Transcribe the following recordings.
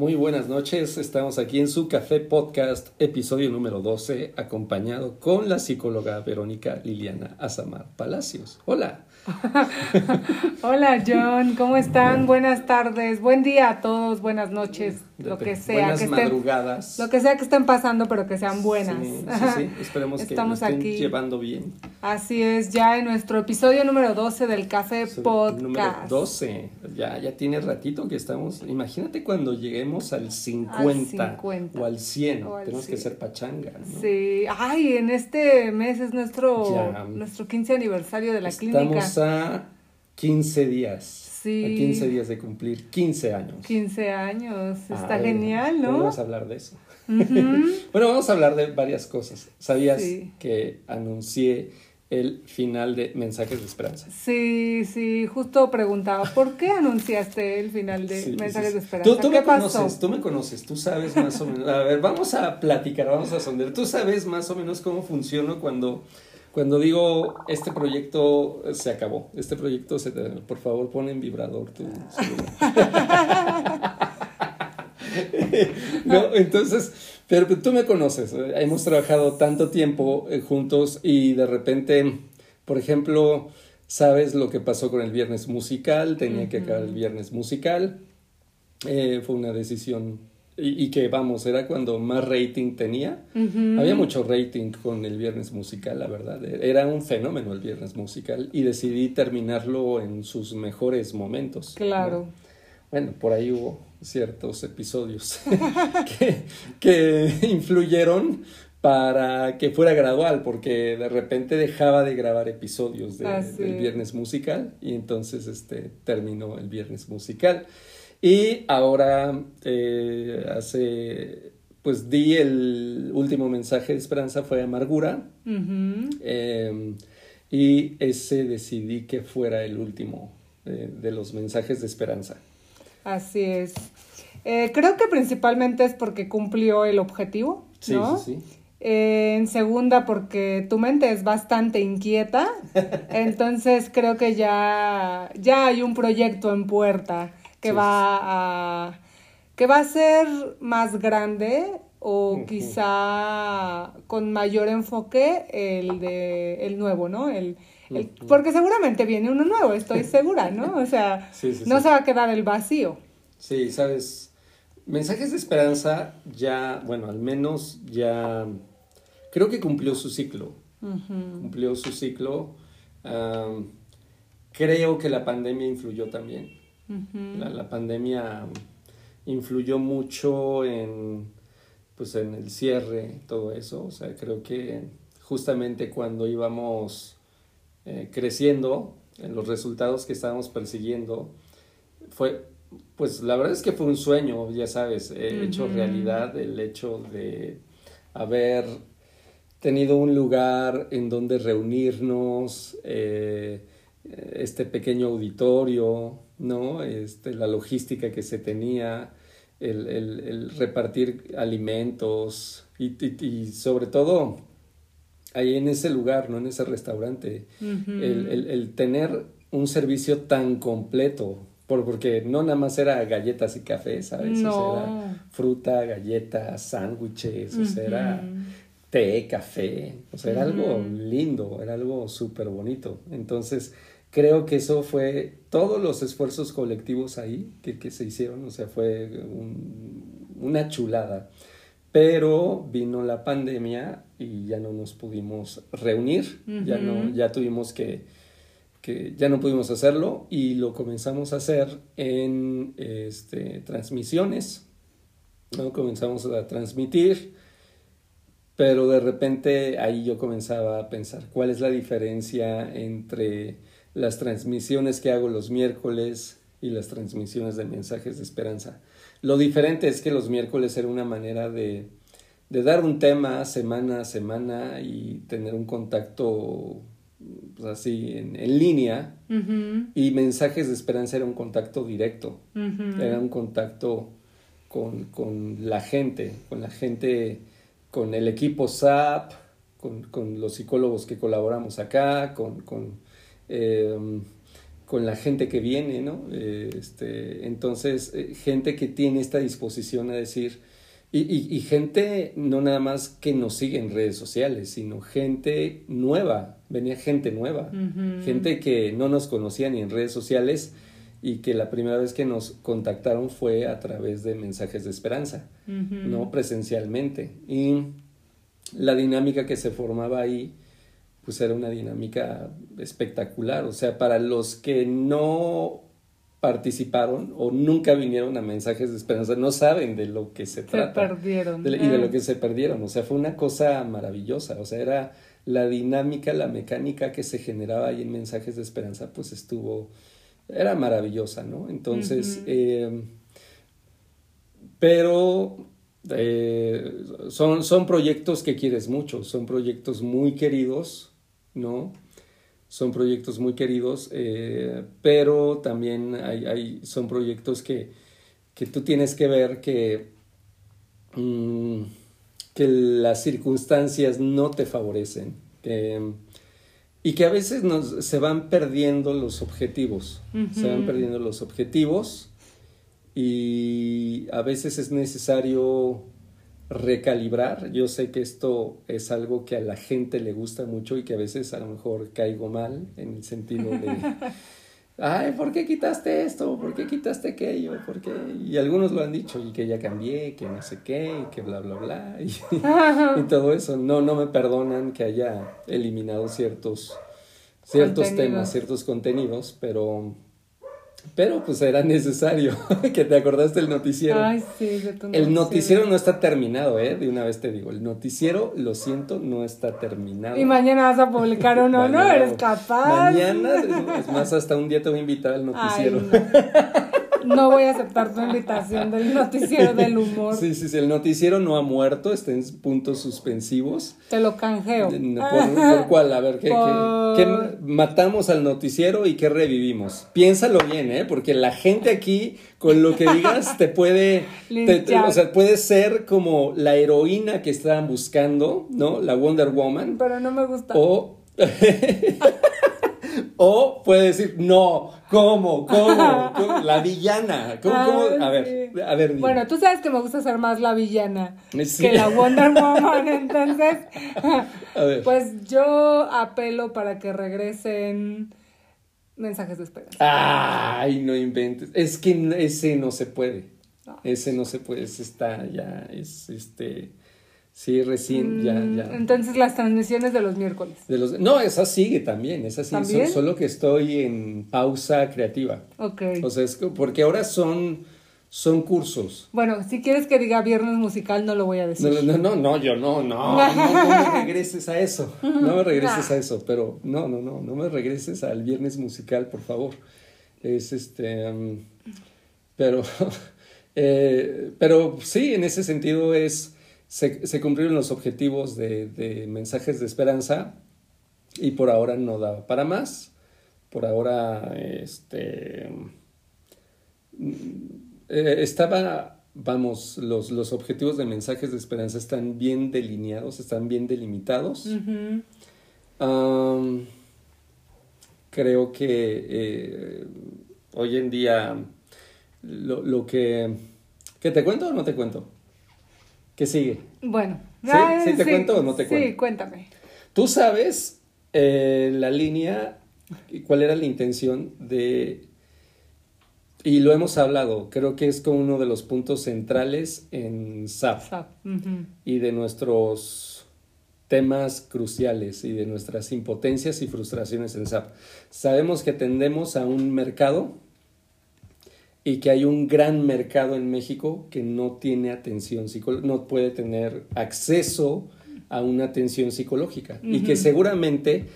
Muy buenas noches, estamos aquí en su Café Podcast, episodio número 12, acompañado con la psicóloga Verónica Liliana Azamar Palacios. Hola. Hola John, ¿cómo están? Buenas tardes, buen día a todos, buenas noches, lo que sea. Buenas que madrugadas. Lo que sea que estén pasando, pero que sean buenas. Sí, sí, sí. esperemos que lo estén llevando bien. Así es, ya en nuestro episodio número 12 del Café Podcast. Número 12, ya, ya tiene ratito que estamos, imagínate cuando lleguemos al 50, o al 100, tenemos que ser pachanga. ¿no? Sí, ay, en este mes es nuestro, nuestro 15 aniversario de la clínica a 15 días. Sí. A 15 días de cumplir 15 años. 15 años, está genial, ¿no? Vamos a hablar de eso. bueno, vamos a hablar de varias cosas. ¿Sabías que anuncié el final de Mensajes de Esperanza? Sí, sí, justo preguntaba, ¿por qué anunciaste el final de Mensajes de Esperanza? Tú, me conoces, tú me conoces, tú sabes más o menos. A ver, vamos a platicar, vamos a sondear. Tú sabes más o menos cómo funciona cuando cuando digo este proyecto se acabó, este proyecto se por favor pon en vibrador tu no, entonces, pero tú me conoces, eh, hemos trabajado tanto tiempo eh, juntos y de repente, por ejemplo, sabes lo que pasó con el viernes musical, tenía que acabar el viernes musical, eh, fue una decisión y, que vamos, era cuando más rating tenía. Había mucho rating con el viernes musical, la verdad. Era un fenómeno el viernes musical y decidí terminarlo en sus mejores momentos. Claro. Bueno, por ahí hubo ciertos episodios que, que influyeron para que fuera gradual, porque de repente dejaba de grabar episodios de, ah, del viernes musical y entonces este terminó el viernes musical. Y ahora eh, hace, pues di el último mensaje de esperanza, fue amargura. Em, y ese decidí que fuera el último eh, de los mensajes de esperanza. Así es. Eh, creo que principalmente es porque cumplió el objetivo. Sí, sí, sí. en segunda, porque tu mente es bastante inquieta. entonces creo que ya, ya hay un proyecto en puerta que va a que va a ser más grande o quizá con mayor enfoque el de el nuevo, ¿no? El, porque seguramente viene uno nuevo, estoy segura, ¿no? O sea, no se va a quedar el vacío. Sí, sabes, mensajes de esperanza ya, bueno, al menos ya creo que cumplió su ciclo. Cumplió su ciclo. creo que la pandemia influyó también la, pandemia influyó mucho en, pues, en el cierre, todo eso. O sea, creo que justamente cuando íbamos eh, creciendo, en los resultados que estábamos persiguiendo, fue, pues la verdad es que fue un sueño, ya sabes, hecho realidad el hecho de haber tenido un lugar en donde reunirnos, eh, este pequeño auditorio, ¿no? Este, la logística que se tenía, el, el, el repartir alimentos y, y, sobre todo ahí en ese lugar, ¿no? En ese restaurante, el, el, tener un servicio tan completo, por, porque no nada más era galletas y café, ¿sabes? O sea, era fruta, galletas, sándwiches, o sea, era té, café, o sea, era algo lindo, era algo súper bonito. Entonces, creo que eso fue todos los esfuerzos colectivos ahí que, que se hicieron, o sea, fue una chulada. Pero vino la pandemia y ya no nos pudimos reunir, ya no, ya tuvimos que, que, ya no pudimos hacerlo y lo comenzamos a hacer en este, transmisiones, ¿no? Comenzamos a transmitir, pero de repente ahí yo comenzaba a pensar cuál es la diferencia entre las transmisiones que hago los miércoles y las transmisiones de mensajes de esperanza. Lo diferente es que los miércoles era una manera de, de dar un tema semana a semana y tener un contacto pues, así en, en línea y mensajes de esperanza era un contacto directo, era un contacto con, con, la gente, con la gente, con el equipo SAP, con, con los psicólogos que colaboramos acá, con, con Em, con la gente que viene, ¿no? este, entonces, eh, gente que tiene esta disposición a decir, y, y, gente no nada más que nos sigue en redes sociales, sino gente nueva, venía gente nueva, gente que no nos conocía ni en redes sociales y que la primera vez que nos contactaron fue a través de mensajes de esperanza, no presencialmente. Y la dinámica que se formaba ahí, pues era una dinámica espectacular. O sea, para los que no participaron o nunca vinieron a mensajes de esperanza, no saben de lo que se, trata. Perdieron. y de lo ah. que se perdieron. O sea, fue una cosa maravillosa. O sea, era la dinámica, la mecánica que se generaba ahí en mensajes de esperanza, pues estuvo, era maravillosa, ¿no? Entonces, eh, pero eh, son, son proyectos que quieres mucho, son proyectos muy queridos, ¿no? Son proyectos muy queridos, eh, pero también hay, hay, son proyectos que, que tú tienes que ver que, mm, que las circunstancias no te favorecen y que a veces nos, se van perdiendo los objetivos, se van perdiendo los objetivos y a veces es necesario recalibrar. Yo sé que esto es algo que a la gente le gusta mucho y que a veces a lo mejor caigo mal en el sentido de, ay, ¿por qué quitaste esto? ¿Por qué quitaste aquello? ¿Por qué? Y algunos lo han dicho y que ya cambié, que no sé qué, y que bla, bla, bla. Y, y todo eso. No, no me perdonan que haya eliminado ciertos, ciertos temas, ciertos contenidos, pero pero pues era necesario que te acordaste del noticiero. Ay, sí, El noticiero no está terminado, ¿eh? De una vez te digo, el noticiero, lo siento, no está terminado. Y mañana vas a publicar uno, ¿no? Eres capaz. Mañana, es más, hasta un día te voy a invitar al noticiero. no voy a aceptar tu invitación del noticiero del humor. Sí, sí, sí, el noticiero no ha muerto, está en puntos suspensivos. Te lo canjeo. ¿Por, cuál? A ver, ¿qué, matamos al noticiero y qué revivimos? Piénsalo bien, ¿eh? Porque la gente aquí, con lo que digas, te puede, o sea, puede ser como la heroína que estaban buscando, ¿no? La Wonder Woman. Pero no me gusta. O... O puede decir, no, ¿cómo? ¿Cómo? La villana. ¿Cómo? cómo? A ver, a ver. Bueno, tú sabes que me gusta ser más la villana que la Wonder Woman, entonces. a ver. Pues yo apelo para que regresen mensajes de esperanza. Ay, no inventes. Es que ese no se puede. Ese no se puede. Ese está ya, es este Sí, recién, ya, mm, ya. Entonces las transmisiones de los miércoles. De los, no, esa sigue también, esa sigue, solo que estoy en pausa creativa. Ok. O sea, es que, porque ahora son, son cursos. Bueno, si quieres que diga viernes musical, no lo voy a decir. No, no, no, no yo no, no, no, me regreses a eso, no me regreses a eso, pero no, no, no, no me regreses al viernes musical, por favor. Es este, pero, eh, pero sí, en ese sentido es se, cumplieron los objetivos de, mensajes de esperanza y por ahora no daba para más. Por ahora, este, mm, eh, estaba, vamos, los, los, objetivos de mensajes de esperanza están bien delineados, están bien delimitados. creo que eh, hoy en día lo, lo que... ¿Que te cuento o no te cuento? ¿Qué sigue? Bueno. ¿Sí? te cuento o no te cuento? Sí, cuéntame. Tú sabes eh, la línea y cuál era la intención de... Y lo hemos hablado, creo que es como uno de los puntos centrales en SAP, SAP. y de nuestros temas cruciales y de nuestras impotencias y frustraciones en SAP. Sabemos que tendemos a un mercado y que hay un gran mercado en México que no tiene atención psicológica, no puede tener acceso a una atención psicológica. Y que seguramente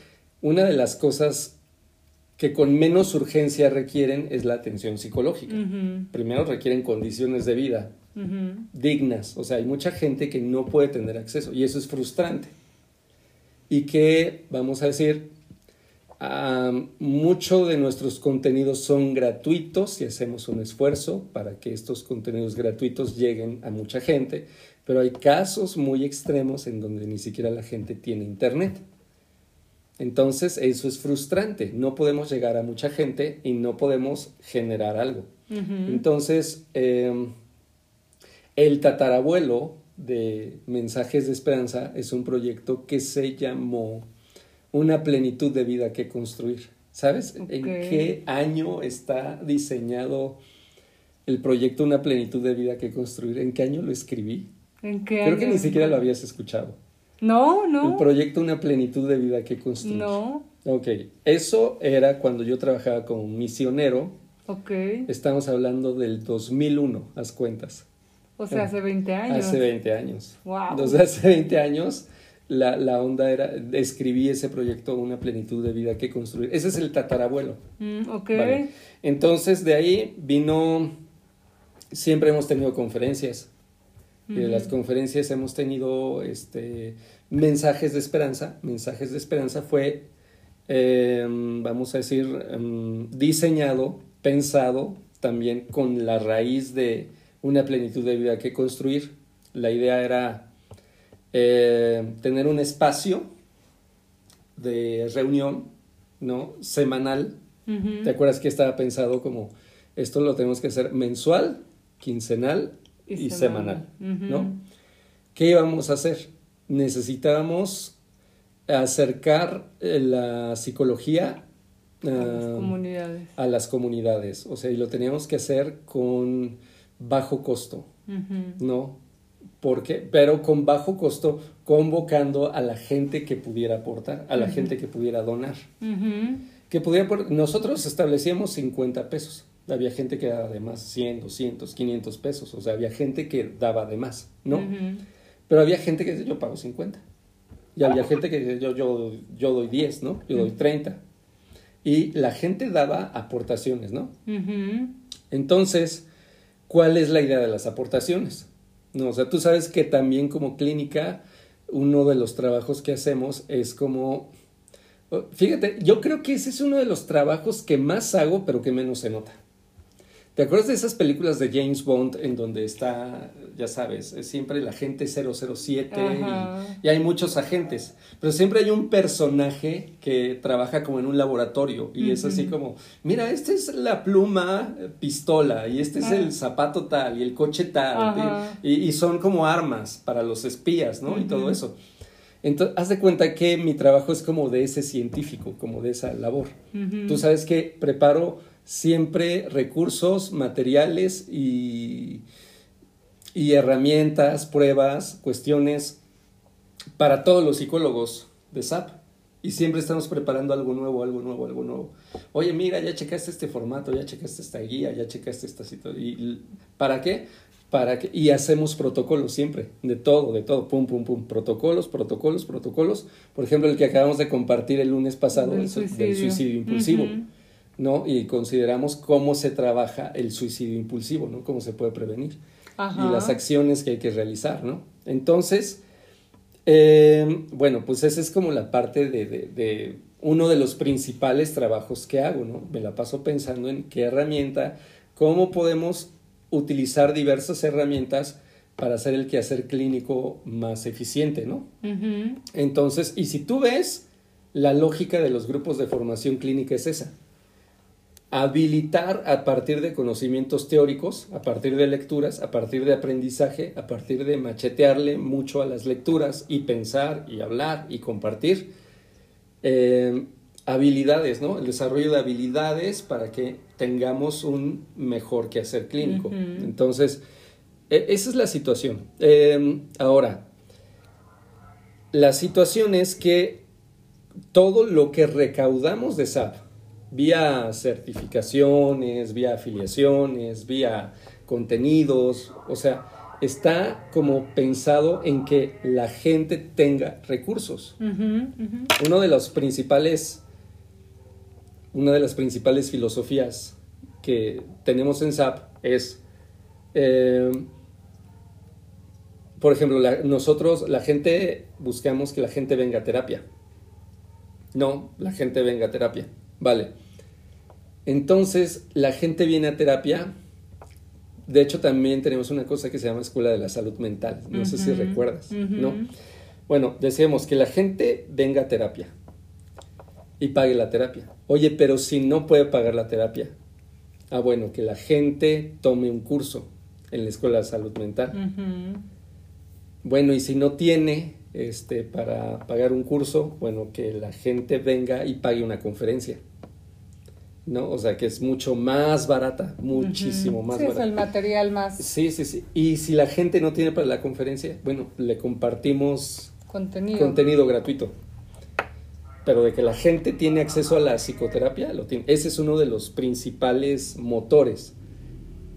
una de las cosas que con menos urgencia requieren es la atención psicológica. Primero requieren condiciones de vida dignas, o sea, hay mucha gente que no puede tener acceso y eso es frustrante. Y que, vamos a decir, muchos de nuestros contenidos son gratuitos y hacemos un esfuerzo para que estos contenidos gratuitos lleguen a mucha gente, pero hay casos muy extremos en donde ni siquiera la gente tiene internet. Entonces, eso es frustrante. No podemos llegar a mucha gente y no podemos generar algo. Entonces, em, el tatarabuelo de Mensajes de Esperanza es un proyecto que se llamó Una plenitud de vida que construir. ¿Sabes en qué año está diseñado el proyecto Una plenitud de vida que construir? ¿En qué año lo escribí? ¿En qué Creo que ni siquiera lo habías escuchado. No, no. El proyecto Una plenitud de vida que construir. No. Ok, eso era cuando yo trabajaba como misionero. Ok. Estamos hablando del 2001, haz cuentas. O sea, hace 20 años. Hace 20 años. Wow. Entonces, hace 20 años la, la, onda era, escribí ese proyecto, una plenitud de vida que construir. Ese es el tatarabuelo. Mm, ok. Entonces, de ahí vino, siempre hemos tenido conferencias. Y de las conferencias hemos tenido este, mensajes de esperanza. Mensajes de esperanza fue, em, vamos a decir, em, diseñado, pensado también con la raíz de una plenitud de vida que construir. La idea era eh, tener un espacio de reunión, ¿no? Semanal. ¿Te acuerdas que estaba pensado como esto lo tenemos que hacer mensual, quincenal y, semanal, ¿no? ¿Qué íbamos a hacer? Necesitábamos acercar eh, la psicología a las ah, comunidades. A las comunidades. O sea, y lo teníamos que hacer con bajo costo, ¿no? Porque, pero con bajo costo, convocando a la gente que pudiera aportar, a la gente que pudiera donar. Que pudiera, nosotros establecíamos 50 pesos. Había gente que daba de más 100, 200, 500 pesos. O sea, había gente que daba de más, ¿no? Pero había gente que decía, yo pago 50. Y había gente que decía, yo, yo, yo doy 10, ¿no? Yo doy 30. Y la gente daba aportaciones, ¿no? Entonces, ¿cuál es la idea de las aportaciones? No, o sea, tú sabes que también como clínica, uno de los trabajos que hacemos es como, fíjate, yo creo que ese es uno de los trabajos que más hago, pero que menos se nota. ¿Te acuerdas de esas películas de James Bond en donde está, ya sabes, es siempre el agente 007 y, y, hay muchos agentes, pero siempre hay un personaje que trabaja como en un laboratorio y es así como, mira, esta es la pluma pistola y este es el zapato tal y el coche tal y, son como armas para los espías, ¿no? Y todo eso. Entonces, haz de cuenta que mi trabajo es como de ese científico, como de esa labor. Tú sabes que preparo siempre recursos, materiales y, y herramientas, pruebas, cuestiones para todos los psicólogos de SAP. Y siempre estamos preparando algo nuevo, algo nuevo, algo nuevo. Oye, mira, ya checaste este formato, ya checaste esta guía, ya checaste esta situación. ¿Y ¿Para qué? Para que, y hacemos protocolos siempre, de todo, de todo, pum, pum, pum, protocolos, protocolos, protocolos. Por ejemplo, el que acabamos de compartir el lunes pasado, del suicidio, impulsivo. ¿No? Y consideramos cómo se trabaja el suicidio impulsivo, ¿no? Cómo se puede prevenir. Y las acciones que hay que realizar, ¿no? Entonces, em, bueno, pues esa es como la parte de, de, uno de los principales trabajos que hago, ¿no? Me la paso pensando en qué herramienta, cómo podemos utilizar diversas herramientas para hacer el quehacer clínico más eficiente, ¿no? Entonces, y si tú ves, la lógica de los grupos de formación clínica es esa habilitar a partir de conocimientos teóricos, a partir de lecturas, a partir de aprendizaje, a partir de machetearle mucho a las lecturas y pensar y hablar y compartir eh, habilidades, ¿no? El desarrollo de habilidades para que tengamos un mejor quehacer clínico. Entonces, e, esa es la situación. Eh, ahora, la situación es que todo lo que recaudamos de SAP, vía certificaciones, vía afiliaciones, vía contenidos, o sea, está como pensado en que la gente tenga recursos. Uno de los principales, una de las principales filosofías que tenemos en SAP es, eh, por ejemplo, nosotros, la gente, buscamos que la gente venga a terapia. No, la gente venga a terapia. Vale. Entonces, la gente viene a terapia. De hecho, también tenemos una cosa que se llama Escuela de la Salud Mental. No sé si recuerdas, ¿no? Bueno, decíamos que la gente venga a terapia. y pague la terapia. Oye, pero si no puede pagar la terapia, ah, bueno, que la gente tome un curso en la Escuela de Salud Mental. Bueno, y si no tiene este, para pagar un curso, bueno, que la gente venga y pague una conferencia. ¿No? O sea, que es mucho más barata, muchísimo más sí, barata. Es el material más. Sí, sí, sí. Y si la gente no tiene para la conferencia, bueno, le compartimos contenido, contenido gratuito. Pero de que la gente tiene acceso a la psicoterapia, lo tiene. Ese es uno de los principales motores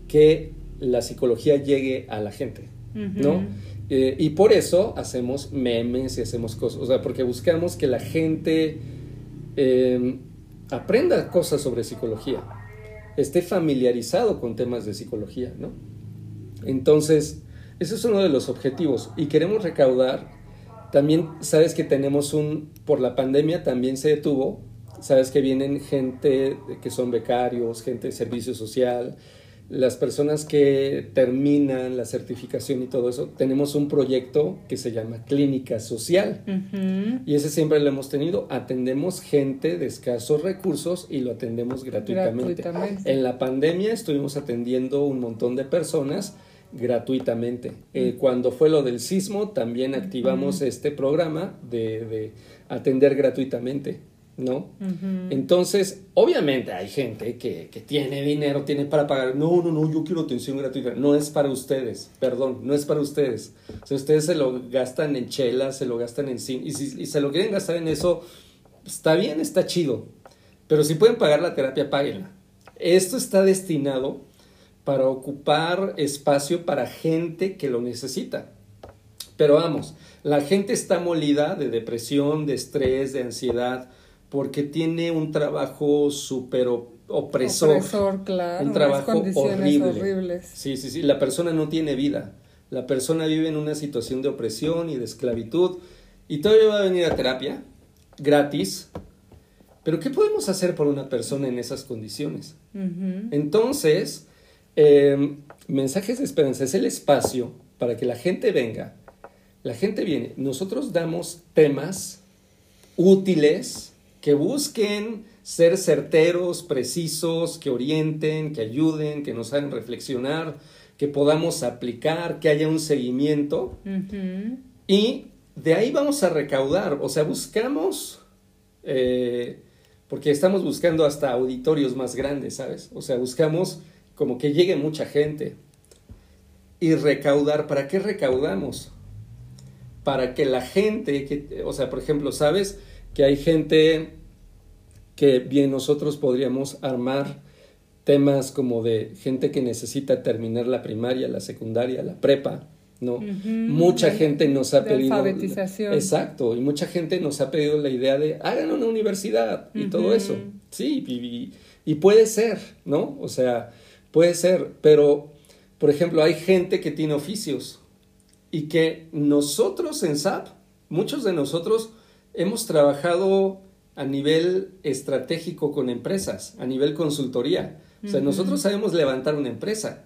que la psicología llegue a la gente, ¿no? Eh, y por eso hacemos memes y hacemos cosas, o sea, porque buscamos que la gente em, aprenda cosas sobre psicología, esté familiarizado con temas de psicología, ¿no? Entonces, ese es uno de los objetivos y queremos recaudar, también sabes que tenemos un, por la pandemia también se detuvo, sabes que vienen gente que son becarios, gente de servicio social, las personas que terminan la certificación y todo eso, tenemos un proyecto que se llama Clínica Social. Y ese siempre lo hemos tenido. Atendemos gente de escasos recursos y lo atendemos gratuitamente. En la pandemia estuvimos atendiendo un montón de personas gratuitamente. Eh, cuando fue lo del sismo, también activamos este programa de, de atender gratuitamente. ¿No? Entonces, obviamente hay gente que, tiene dinero, tiene para pagar. No, no, no, yo quiero atención gratuita. No es para ustedes, perdón, no es para ustedes. O sea, ustedes se lo gastan en chelas, se lo gastan en cine. Y si se lo quieren gastar en eso, está bien, está chido. Pero si pueden pagar la terapia, páguenla. Esto está destinado para ocupar espacio para gente que lo necesita. Pero vamos, la gente está molida de depresión, de estrés, de ansiedad porque tiene un trabajo súper opresor. Opresor, claro. Un trabajo horrible. Horribles. Sí, sí, sí. La persona no tiene vida. La persona vive en una situación de opresión y de esclavitud. Y todavía va a venir a terapia, gratis. Pero ¿qué podemos hacer por una persona en esas condiciones? Entonces, em, mensajes de esperanza es el espacio para que la gente venga. La gente viene. Nosotros damos temas útiles que busquen ser certeros, precisos, que orienten, que ayuden, que nos hagan reflexionar, que podamos aplicar, que haya un seguimiento. Y de ahí vamos a recaudar, o sea, buscamos, eh, porque estamos buscando hasta auditorios más grandes, ¿sabes? O sea, buscamos como que llegue mucha gente. Y recaudar, ¿para qué recaudamos? Para que la gente, que, o sea, por ejemplo, ¿sabes? Que hay gente que bien nosotros podríamos armar temas como de gente que necesita terminar la primaria, la secundaria, la prepa, ¿no? Mucha gente nos ha pedido... Alfabetización. Exacto, y mucha gente nos ha pedido la idea de hagan una universidad y todo eso. Sí, y, y, puede ser, ¿no? O sea, puede ser, pero, por ejemplo, hay gente que tiene oficios y que nosotros en SAP, muchos de nosotros hemos trabajado a nivel estratégico con empresas, a nivel consultoría. O sea, nosotros sabemos levantar una empresa.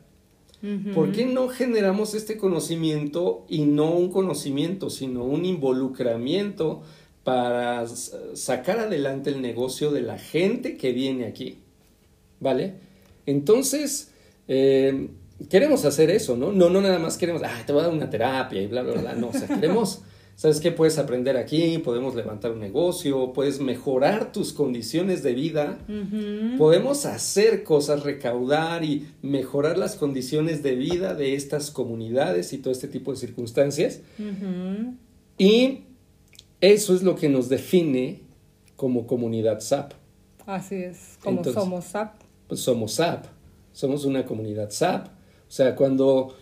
¿Por qué no generamos este conocimiento y no un conocimiento, sino un involucramiento para sacar adelante el negocio de la gente que viene aquí? ¿Vale? Entonces, eh, queremos hacer eso, ¿no? No, no nada más queremos, ah, te voy a dar una terapia y bla, bla, bla. No, o sea, queremos ¿Sabes qué? Puedes aprender aquí, podemos levantar un negocio, puedes mejorar tus condiciones de vida, podemos hacer cosas, recaudar y mejorar las condiciones de vida de estas comunidades y todo este tipo de circunstancias. Y eso es lo que nos define como comunidad SAP. Así es, como somos SAP. Pues somos SAP, somos una comunidad SAP. O sea, cuando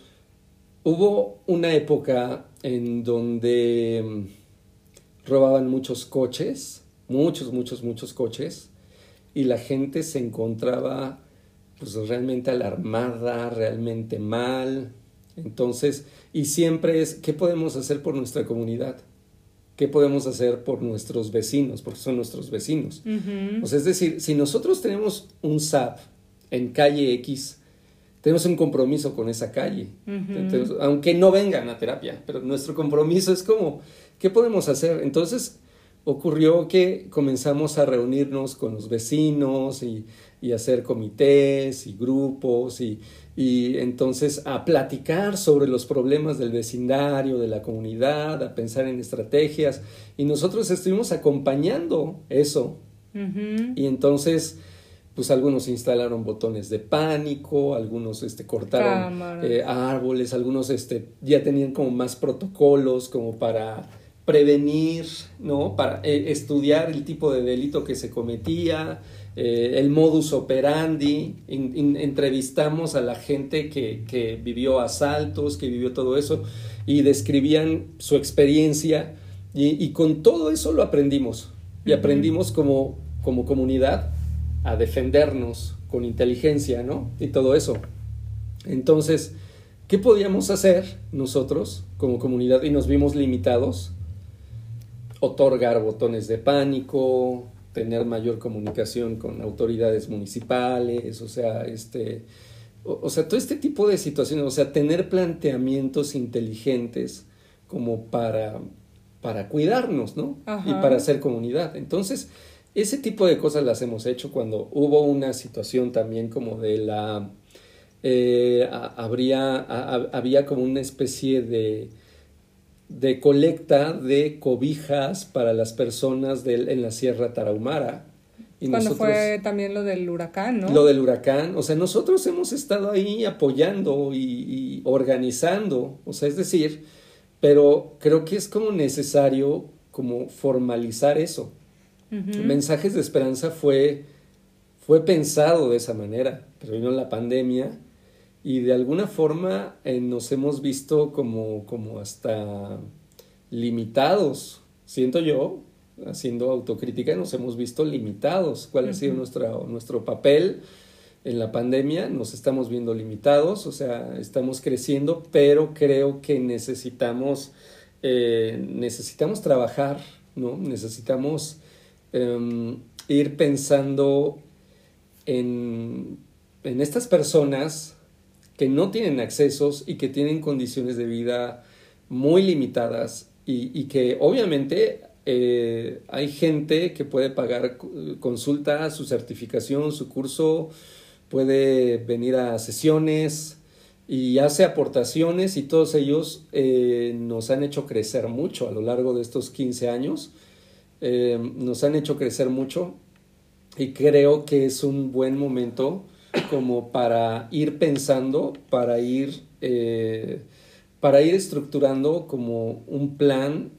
hubo una época en donde mm, robaban muchos coches, muchos, muchos, muchos coches, y la gente se encontraba pues realmente alarmada, realmente mal. Entonces, y siempre es, ¿qué podemos hacer por nuestra comunidad? ¿Qué podemos hacer por nuestros vecinos? Porque son nuestros vecinos. es decir, si nosotros tenemos un SAP en calle X, tenemos un compromiso con esa calle. aunque no vengan a terapia, pero nuestro compromiso es como, ¿qué podemos hacer? Entonces, ocurrió que comenzamos a reunirnos con los vecinos y, y hacer comités y grupos y, y entonces a platicar sobre los problemas del vecindario, de la comunidad, a pensar en estrategias y nosotros estuvimos acompañando eso. Y entonces pues algunos instalaron botones de pánico, algunos este, cortaron eh, árboles, algunos este, ya tenían como más protocolos como para prevenir, ¿no? Para eh, estudiar el tipo de delito que se cometía, eh, el modus operandi, entrevistamos a la gente que, que, vivió asaltos, que vivió todo eso, y describían su experiencia, y, y con todo eso lo aprendimos, y aprendimos como, como comunidad a defendernos con inteligencia, ¿no? Y todo eso. Entonces, ¿qué podíamos hacer nosotros como comunidad? Y nos vimos limitados. Otorgar botones de pánico, tener mayor comunicación con autoridades municipales, o sea, este, o, sea, todo este tipo de situaciones, o sea, tener planteamientos inteligentes como para, para cuidarnos, ¿no? Y para hacer comunidad. Entonces, ese tipo de cosas las hemos hecho cuando hubo una situación también como de la... Eh, habría, había como una especie de, de colecta de cobijas para las personas en la Sierra Tarahumara. Y Cuando fue también lo del huracán, ¿no? Lo del huracán. O sea, nosotros hemos estado ahí apoyando y, y organizando. O sea, es decir, pero creo que es como necesario como formalizar eso. Mensajes de Esperanza fue, fue pensado de esa manera, pero vino la pandemia y de alguna forma eh, nos hemos visto como, como hasta limitados, siento yo, haciendo autocrítica, nos hemos visto limitados. ¿Cuál ha sido nuestro, nuestro papel en la pandemia? Nos estamos viendo limitados, o sea, estamos creciendo, pero creo que necesitamos, eh, necesitamos trabajar, ¿no? Necesitamos Em, ir pensando en, en estas personas que no tienen accesos y que tienen condiciones de vida muy limitadas y, y que obviamente eh, hay gente que puede pagar consulta, su certificación, su curso, puede venir a sesiones y hace aportaciones y todos ellos eh, nos han hecho crecer mucho a lo largo de estos 15 años eh, nos han hecho crecer mucho y creo que es un buen momento como para ir pensando, para ir, eh, para ir estructurando como un plan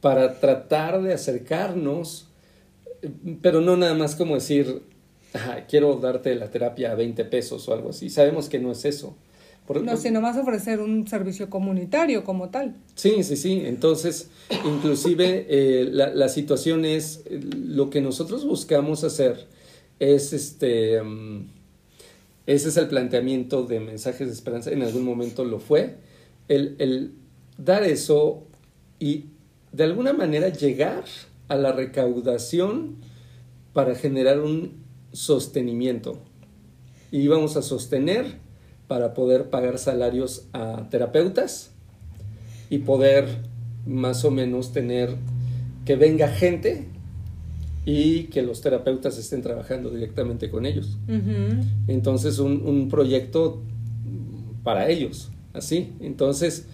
para tratar de acercarnos, pero no nada más como decir, quiero darte la terapia a 20 pesos o algo así. Sabemos que no es eso no, sino más ofrecer un servicio comunitario como tal. Sí, sí, sí. Entonces, inclusive eh, la, la, situación es, lo que nosotros buscamos hacer es este, mm, ese es el planteamiento de mensajes de esperanza, en algún momento lo fue, el, el dar eso y de alguna manera llegar a la recaudación para generar un sostenimiento. Y vamos a sostener para poder pagar salarios a terapeutas y poder más o menos tener que venga gente y que los terapeutas estén trabajando directamente con ellos. Entonces, un, proyecto para ellos, así. Entonces,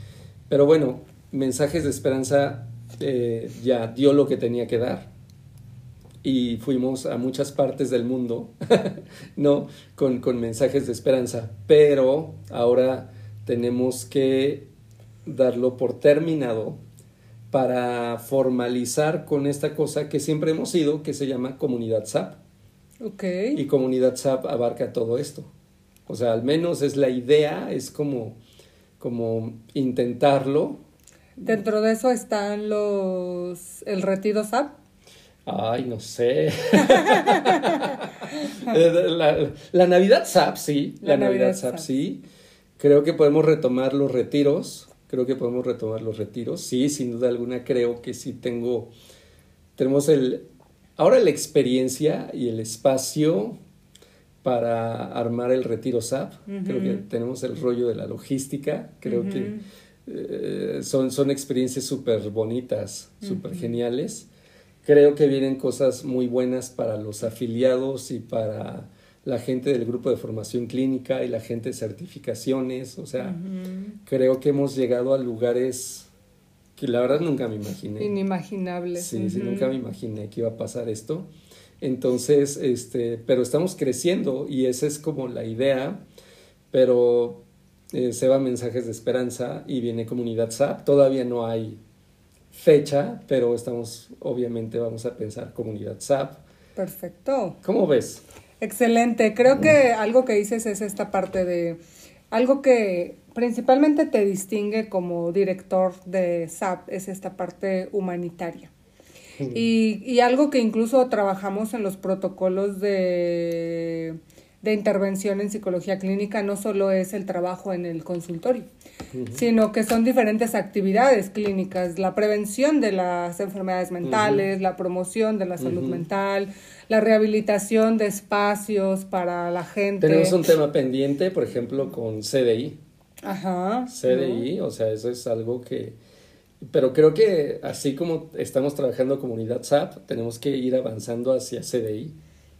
pero bueno, mensajes de esperanza eh, ya dio lo que tenía que dar y fuimos a muchas partes del mundo, ¿no? Con, con, mensajes de esperanza, pero ahora tenemos que darlo por terminado para formalizar con esta cosa que siempre hemos sido, que se llama comunidad SAP. Ok. Y comunidad SAP abarca todo esto. O sea, al menos es la idea, es como, como intentarlo. Dentro de eso están los el retiro SAP. Ay, no sé. la, Navidad SAP, sí. La, Navidad, SAP, sí. Creo que podemos retomar los retiros. Creo que podemos retomar los retiros. Sí, sin duda alguna creo que sí tengo. Tenemos el. Ahora la experiencia y el espacio para armar el retiro SAP. Creo que tenemos el rollo de la logística. Creo que eh, son, son experiencias súper bonitas, súper geniales creo que vienen cosas muy buenas para los afiliados y para la gente del grupo de formación clínica y la gente de certificaciones. O sea, creo que hemos llegado a lugares que la verdad nunca me imaginé. Inimaginables. Sí, sí, nunca me imaginé que iba a pasar esto. Entonces, este, pero estamos creciendo y esa es como la idea, pero eh, se van mensajes de esperanza y viene comunidad SAP. Todavía no hay fecha, pero estamos, obviamente vamos a pensar comunidad SAP. Perfecto. ¿Cómo ves? Excelente. Creo que algo que dices es esta parte de algo que principalmente te distingue como director de SAP, es esta parte humanitaria. Y, y algo que incluso trabajamos en los protocolos de, de intervención en psicología clínica no solo es el trabajo en el consultorio, sino que son diferentes actividades clínicas, la prevención de las enfermedades mentales, la promoción de la salud mental, la rehabilitación de espacios para la gente. Tenemos un tema pendiente, por ejemplo, con CDI. Ajá. CDI, o sea, eso es algo que... Pero creo que así como estamos trabajando comunidad SAP, tenemos que ir avanzando hacia CDI.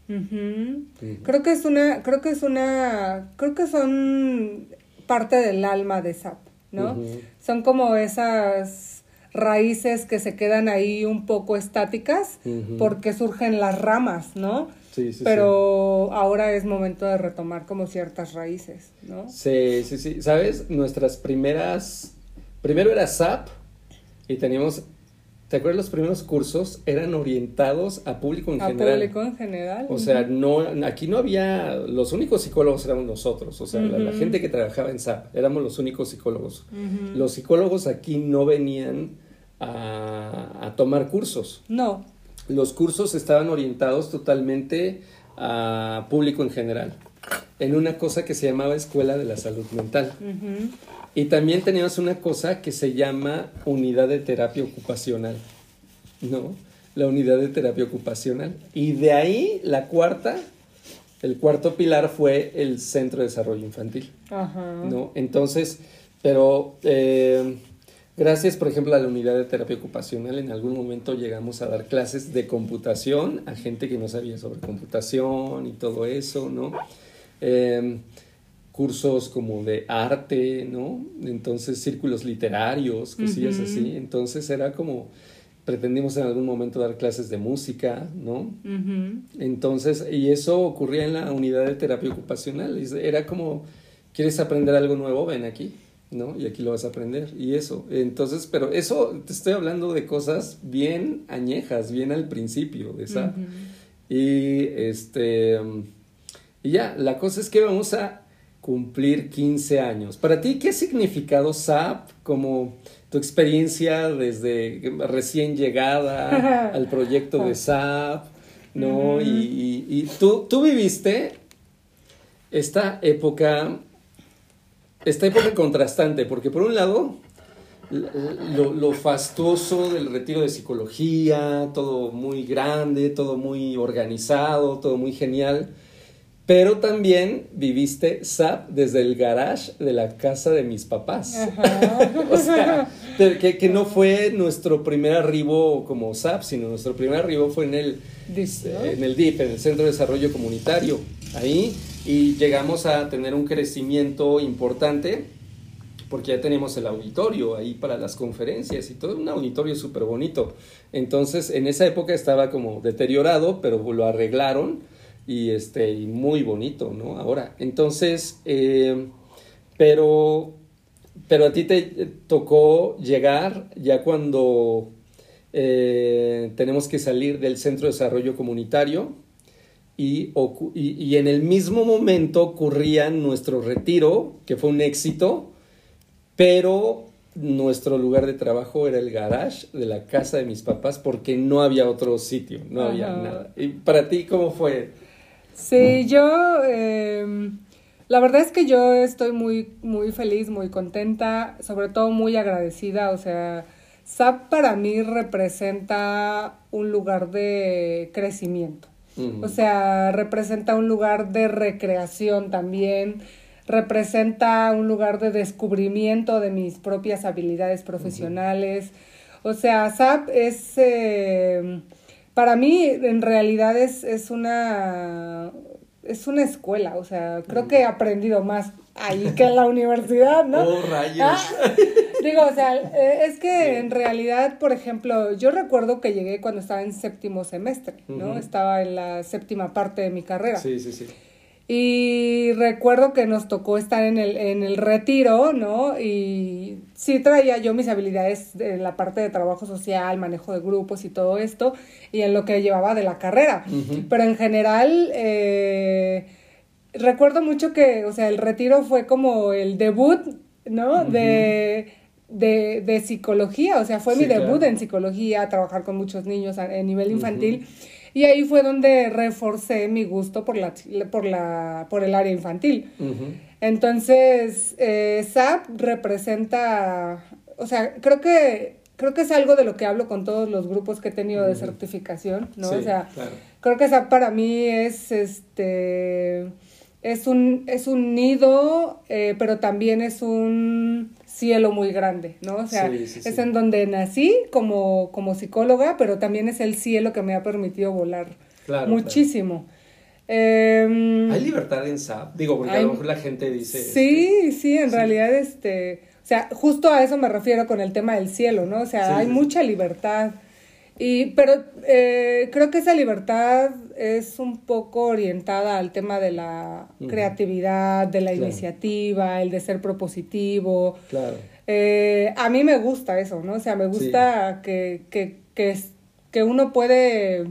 Creo que es una, creo que es una, creo que son parte del alma de SAP, ¿no? Son como esas raíces que se quedan ahí un poco estáticas porque surgen las ramas, ¿no? Sí, sí, Pero ahora es momento de retomar como ciertas raíces, ¿no? Sí, sí, sí. ¿Sabes? Nuestras primeras... Primero era SAP y teníamos... ¿Te acuerdas los primeros cursos? Eran orientados a público en general. A público en general. O sea, no, aquí no había, los únicos psicólogos éramos nosotros, o sea, la, gente que trabajaba en SAP, éramos los únicos psicólogos. Los psicólogos aquí no venían a, tomar cursos. No. Los cursos estaban orientados totalmente a público en general, en una cosa que se llamaba Escuela de la Salud Mental. Y también teníamos una cosa que se llama Unidad de Terapia Ocupacional, ¿no? La unidad de terapia ocupacional. Y de ahí la cuarta, el cuarto pilar fue el Centro de Desarrollo Infantil, ¿no? Entonces, pero... Eh, Gracias, por ejemplo, a la unidad de terapia ocupacional, en algún momento llegamos a dar clases de computación a gente que no sabía sobre computación y todo eso, ¿no? Em, cursos como de arte, ¿no? Entonces, círculos literarios, cosillas así. Entonces, era como, pretendimos en algún momento dar clases de música, ¿no? Entonces, y eso ocurría en la unidad de terapia ocupacional. Era como, ¿quieres aprender algo nuevo? Ven aquí. ¿no? Y aquí lo vas a aprender. Y eso. Entonces, pero eso te estoy hablando de cosas bien añejas, bien al principio de esa. Y este. Y ya, la cosa es que vamos a cumplir 15 años. Para ti, ¿qué ha significado SAP como tu experiencia desde recién llegada al proyecto de SAP? ¿No? y, y, y, tú, tú viviste esta época esta época contrastante, porque por un lado, lo, fastuoso del retiro de psicología, todo muy grande, todo muy organizado, todo muy genial, pero también viviste SAP desde el garage de la casa de mis papás. o sea, que, que, no fue nuestro primer arribo como SAP, sino nuestro primer arribo fue en el, en el DIP, en el Centro de Desarrollo Comunitario. Ahí y llegamos a tener un crecimiento importante porque ya tenemos el auditorio ahí para las conferencias y todo un auditorio súper bonito. Entonces, en esa época estaba como deteriorado, pero lo arreglaron y, este, y muy bonito, ¿no? Ahora, entonces, eh, pero, pero a ti te tocó llegar ya cuando eh, tenemos que salir del Centro de Desarrollo Comunitario y, y, en el mismo momento ocurría nuestro retiro, que fue un éxito, pero nuestro lugar de trabajo era el garage de la casa de mis papás porque no había otro sitio, no había nada. ¿Y para ti cómo fue? Sí, yo, em, la verdad es que yo estoy muy, muy feliz, muy contenta, sobre todo muy agradecida, o sea, SAP para mí representa un lugar de crecimiento. O sea, representa un lugar de recreación también, representa un lugar de descubrimiento de mis propias habilidades profesionales. O sea, SAP es, eh, para mí en realidad es, es una es una escuela, o sea, creo que he aprendido más ahí que en la universidad, ¿no? Oh, rayos. Ah, digo, o sea, eh, es que en realidad, por ejemplo, yo recuerdo que llegué cuando estaba en séptimo semestre, ¿no? Estaba en la séptima parte de mi carrera. Sí, sí, sí. Y recuerdo que nos tocó estar en el, en el retiro, ¿no? Y sí traía yo mis habilidades en la parte de trabajo social, manejo de grupos y todo esto, y en lo que llevaba de la carrera. Pero en general, eh, recuerdo mucho que, o sea, el retiro fue como el debut, ¿no? de, de, de, psicología, o sea, fue mi debut en psicología, trabajar con muchos niños a, nivel infantil. Y ahí fue donde reforcé mi gusto por, la, por, la, por el área infantil. Entonces, eh, SAP representa, o sea, creo que, creo que es algo de lo que hablo con todos los grupos que he tenido de certificación, ¿no? o sea, creo que SAP para mí es, este, es un, es un nido, eh, pero también es un cielo muy grande, ¿no? O sea, es en donde nací como, como psicóloga, pero también es el cielo que me ha permitido volar muchísimo. Em, hay libertad en SAP, digo, porque a lo mejor la gente dice... Sí, este, sí, en realidad, este, o sea, justo a eso me refiero con el tema del cielo, ¿no? O sea, hay mucha libertad. Y, pero eh, creo que esa libertad es un poco orientada al tema de la creatividad, de la iniciativa, el de ser propositivo. Claro. Eh, a mí me gusta eso, ¿no? O sea, me gusta que, que, que, que, uno puede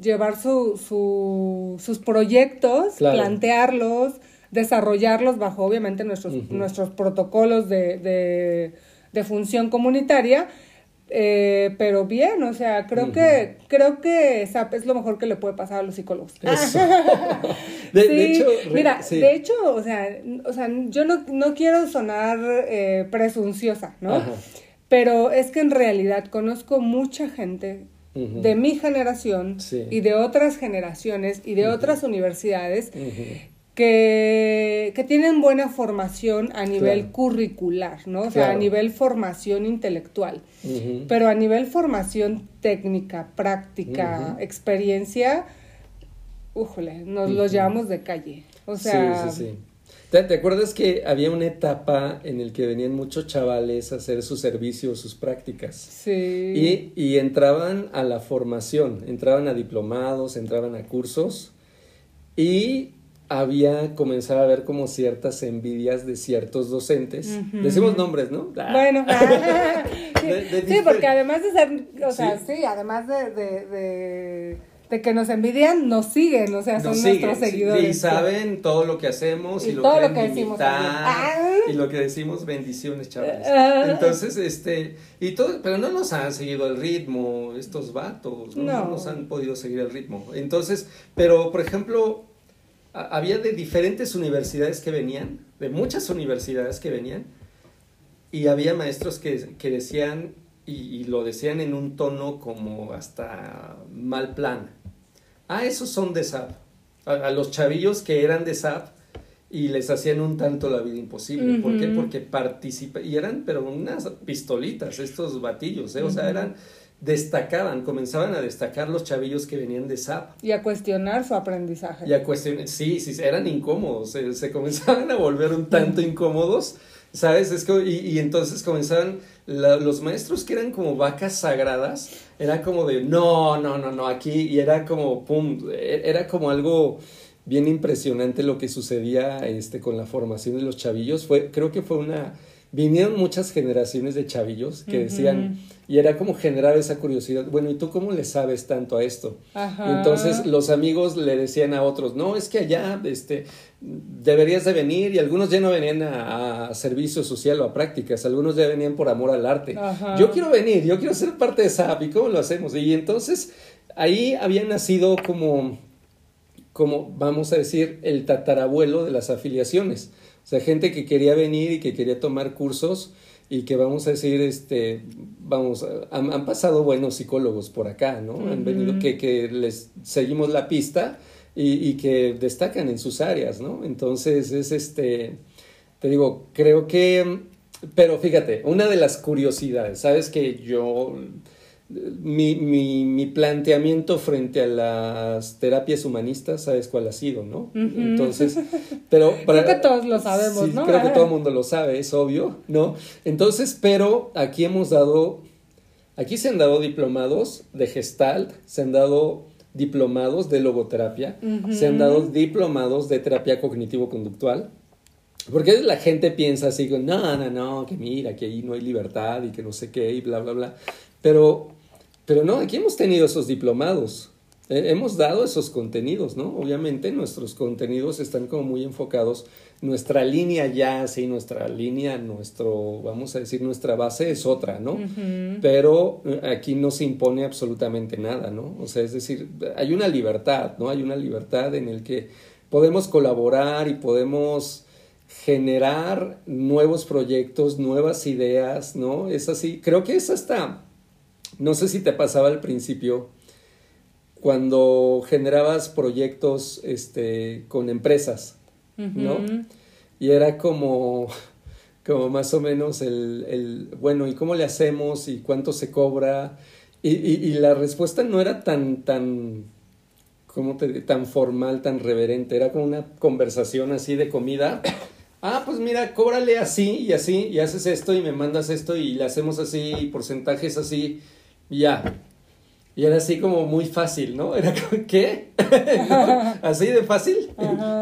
llevar su, su, sus proyectos, plantearlos, desarrollarlos bajo obviamente nuestros, nuestros protocolos de, de, de función comunitaria eh, pero bien, o sea, creo que creo que SAP es lo mejor que le puede pasar a los psicólogos. de, hecho, mira, de hecho, o sea, o sea, yo no, no quiero sonar eh, presunciosa, ¿no? Pero es que en realidad conozco mucha gente de mi generación y de otras generaciones y de otras universidades que, que, tienen buena formación a nivel curricular, ¿no? O sea, a nivel formación intelectual. Pero a nivel formación técnica, práctica, experiencia, újole, nos los llevamos de calle. O sea... Sí, sí, sí. ¿Te, acuerdas que había una etapa en el que venían muchos chavales a hacer su servicio, sus prácticas? Sí. Y, y entraban a la formación, entraban a diplomados, entraban a cursos y había comenzado a haber como ciertas envidias de ciertos docentes. Decimos nombres, ¿no? Ah. Bueno, sí, porque además de ser, o sea, sí, además de, de, de, que nos envidian, nos siguen, o sea, son nuestros seguidores. Y saben todo lo que hacemos y, lo todo lo que decimos. Ah. Y lo que decimos, bendiciones, chavales. Entonces, este, y todo, pero no nos han seguido el ritmo estos vatos, no, no nos han podido seguir el ritmo. Entonces, pero, por ejemplo, había de diferentes universidades que venían, de muchas universidades que venían, y había maestros que, que decían, y, lo decían en un tono como hasta mal plan. Ah, esos son de SAP. A, los chavillos que eran de SAP y les hacían un tanto la vida imposible. ¿Por qué? Porque participan, y eran, pero unas pistolitas, estos batillos, ¿eh? o sea, eran destacaban, comenzaban a destacar los chavillos que venían de SAP. Y a cuestionar su aprendizaje. Y a cuestionar, sí, sí, eran incómodos, se, comenzaban a volver un tanto incómodos, ¿sabes? Es que, y, entonces comenzaban, los maestros que eran como vacas sagradas, era como de, no, no, no, no, aquí, y era como, pum, e, era como algo bien impresionante lo que sucedía este, con la formación de los chavillos. Fue, creo que fue una vinieron muchas generaciones de chavillos que decían, y era como generar esa curiosidad, bueno, ¿y tú cómo le sabes tanto a esto? entonces los amigos le decían a otros, no, es que allá este, deberías de venir, y algunos ya no venían a, servicio social o a prácticas, algunos ya venían por amor al arte. Yo quiero venir, yo quiero ser parte de SAP, ¿y cómo lo hacemos? Y entonces ahí había nacido como, como, vamos a decir, el tatarabuelo de las afiliaciones. O sea, gente que quería venir y que quería tomar cursos y que vamos a decir, este, vamos, han, pasado buenos psicólogos por acá, ¿no? Han venido que, que les seguimos la pista y, y, que destacan en sus áreas, ¿no? Entonces es este, te digo, creo que, pero fíjate, una de las curiosidades, sabes que yo mi, mi, mi, planteamiento frente a las terapias humanistas, ¿sabes cuál ha sido, no? Entonces, pero... creo que todos lo sabemos, ¿no? Creo que todo el mundo lo sabe, es obvio, ¿no? Entonces, pero aquí hemos dado, aquí se han dado diplomados de gestalt, se han dado diplomados de logoterapia, se han dado diplomados de terapia cognitivo-conductual, porque la gente piensa así, no, no, no, que mira, que ahí no hay libertad y que no sé qué y bla, bla, bla. Pero, pero no, aquí hemos tenido esos diplomados, eh, hemos dado esos contenidos, ¿no? Obviamente nuestros contenidos están como muy enfocados, nuestra línea ya, sí, nuestra línea, nuestro, vamos a decir, nuestra base es otra, ¿no? Pero eh, aquí no se impone absolutamente nada, ¿no? O sea, es decir, hay una libertad, ¿no? Hay una libertad en el que podemos colaborar y podemos generar nuevos proyectos, nuevas ideas, ¿no? Es así, creo que es hasta, no sé si te pasaba al principio, cuando generabas proyectos este, con empresas, ¿no? Y era como, como más o menos el, el, bueno, ¿y cómo le hacemos? ¿Y cuánto se cobra? Y, y, la respuesta no era tan, tan, ¿cómo te tan formal, tan reverente, era como una conversación así de comida ah, pues mira, cóbrale así y así, y haces esto y me mandas esto y le hacemos así, y porcentajes así, y ya. Y era así como muy fácil, ¿no? Era como, ¿qué? ¿Así de fácil?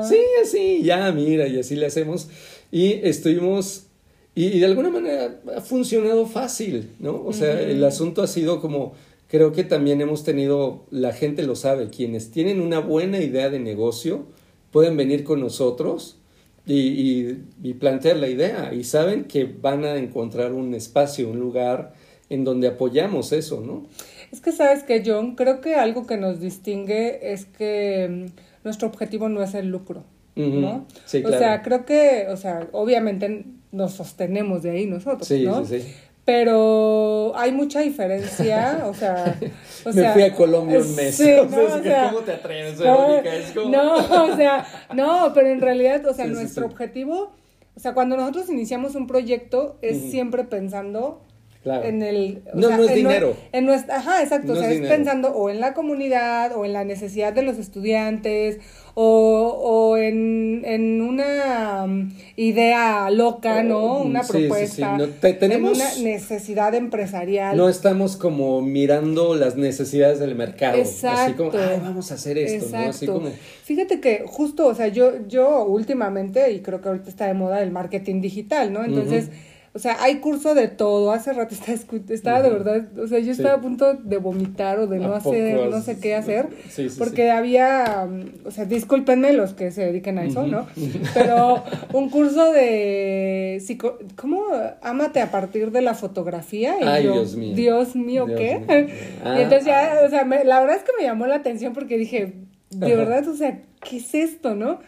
Sí, así, ya, mira, y así le hacemos. Y estuvimos, y, de alguna manera ha funcionado fácil, ¿no? O sea, el asunto ha sido como, creo que también hemos tenido, la gente lo sabe, quienes tienen una buena idea de negocio pueden venir con nosotros y, y, plantear la idea y saben que van a encontrar un espacio, un lugar en donde apoyamos eso, ¿no? Es que sabes que John, creo que algo que nos distingue es que mm, nuestro objetivo no es el lucro, ¿no? Sí, claro. O sea, creo que, o sea, obviamente nos sostenemos de ahí nosotros, ¿no? Sí, sí pero hay mucha diferencia, o sea... O Me fui a Colombia un mes, sí, no, o sea, ¿cómo te atreves, Verónica? Es como... No, o sea, no, pero en realidad, o sea, nuestro objetivo, o sea, cuando nosotros iniciamos un proyecto es siempre pensando Claro. En el, no, no es dinero. En nuestra, ajá, exacto. o sea, es, pensando o en la comunidad, o en la necesidad de los estudiantes, o, o en, en una um, idea loca, ¿no? Una propuesta. tenemos una necesidad empresarial. No estamos como mirando las necesidades del mercado. Exacto. Así como, Ay, vamos a hacer esto, ¿no? Así como. Fíjate que justo, o sea, yo, yo últimamente, y creo que ahorita está de moda el marketing digital, ¿no? Entonces. O sea, hay curso de todo. Hace rato estaba, estaba de verdad, o sea, yo estaba a punto de vomitar o de no hacer, no sé qué hacer. Sí, sí, porque había, o sea, discúlpenme los que se dediquen a eso, ¿no? Pero un curso de, psico ¿cómo? Ámate a partir de la fotografía. Y Ay, Dios mío. Dios mío, ¿qué? y entonces ya, o sea, la verdad es que me llamó la atención porque dije, de verdad, o sea, ¿qué es esto, no?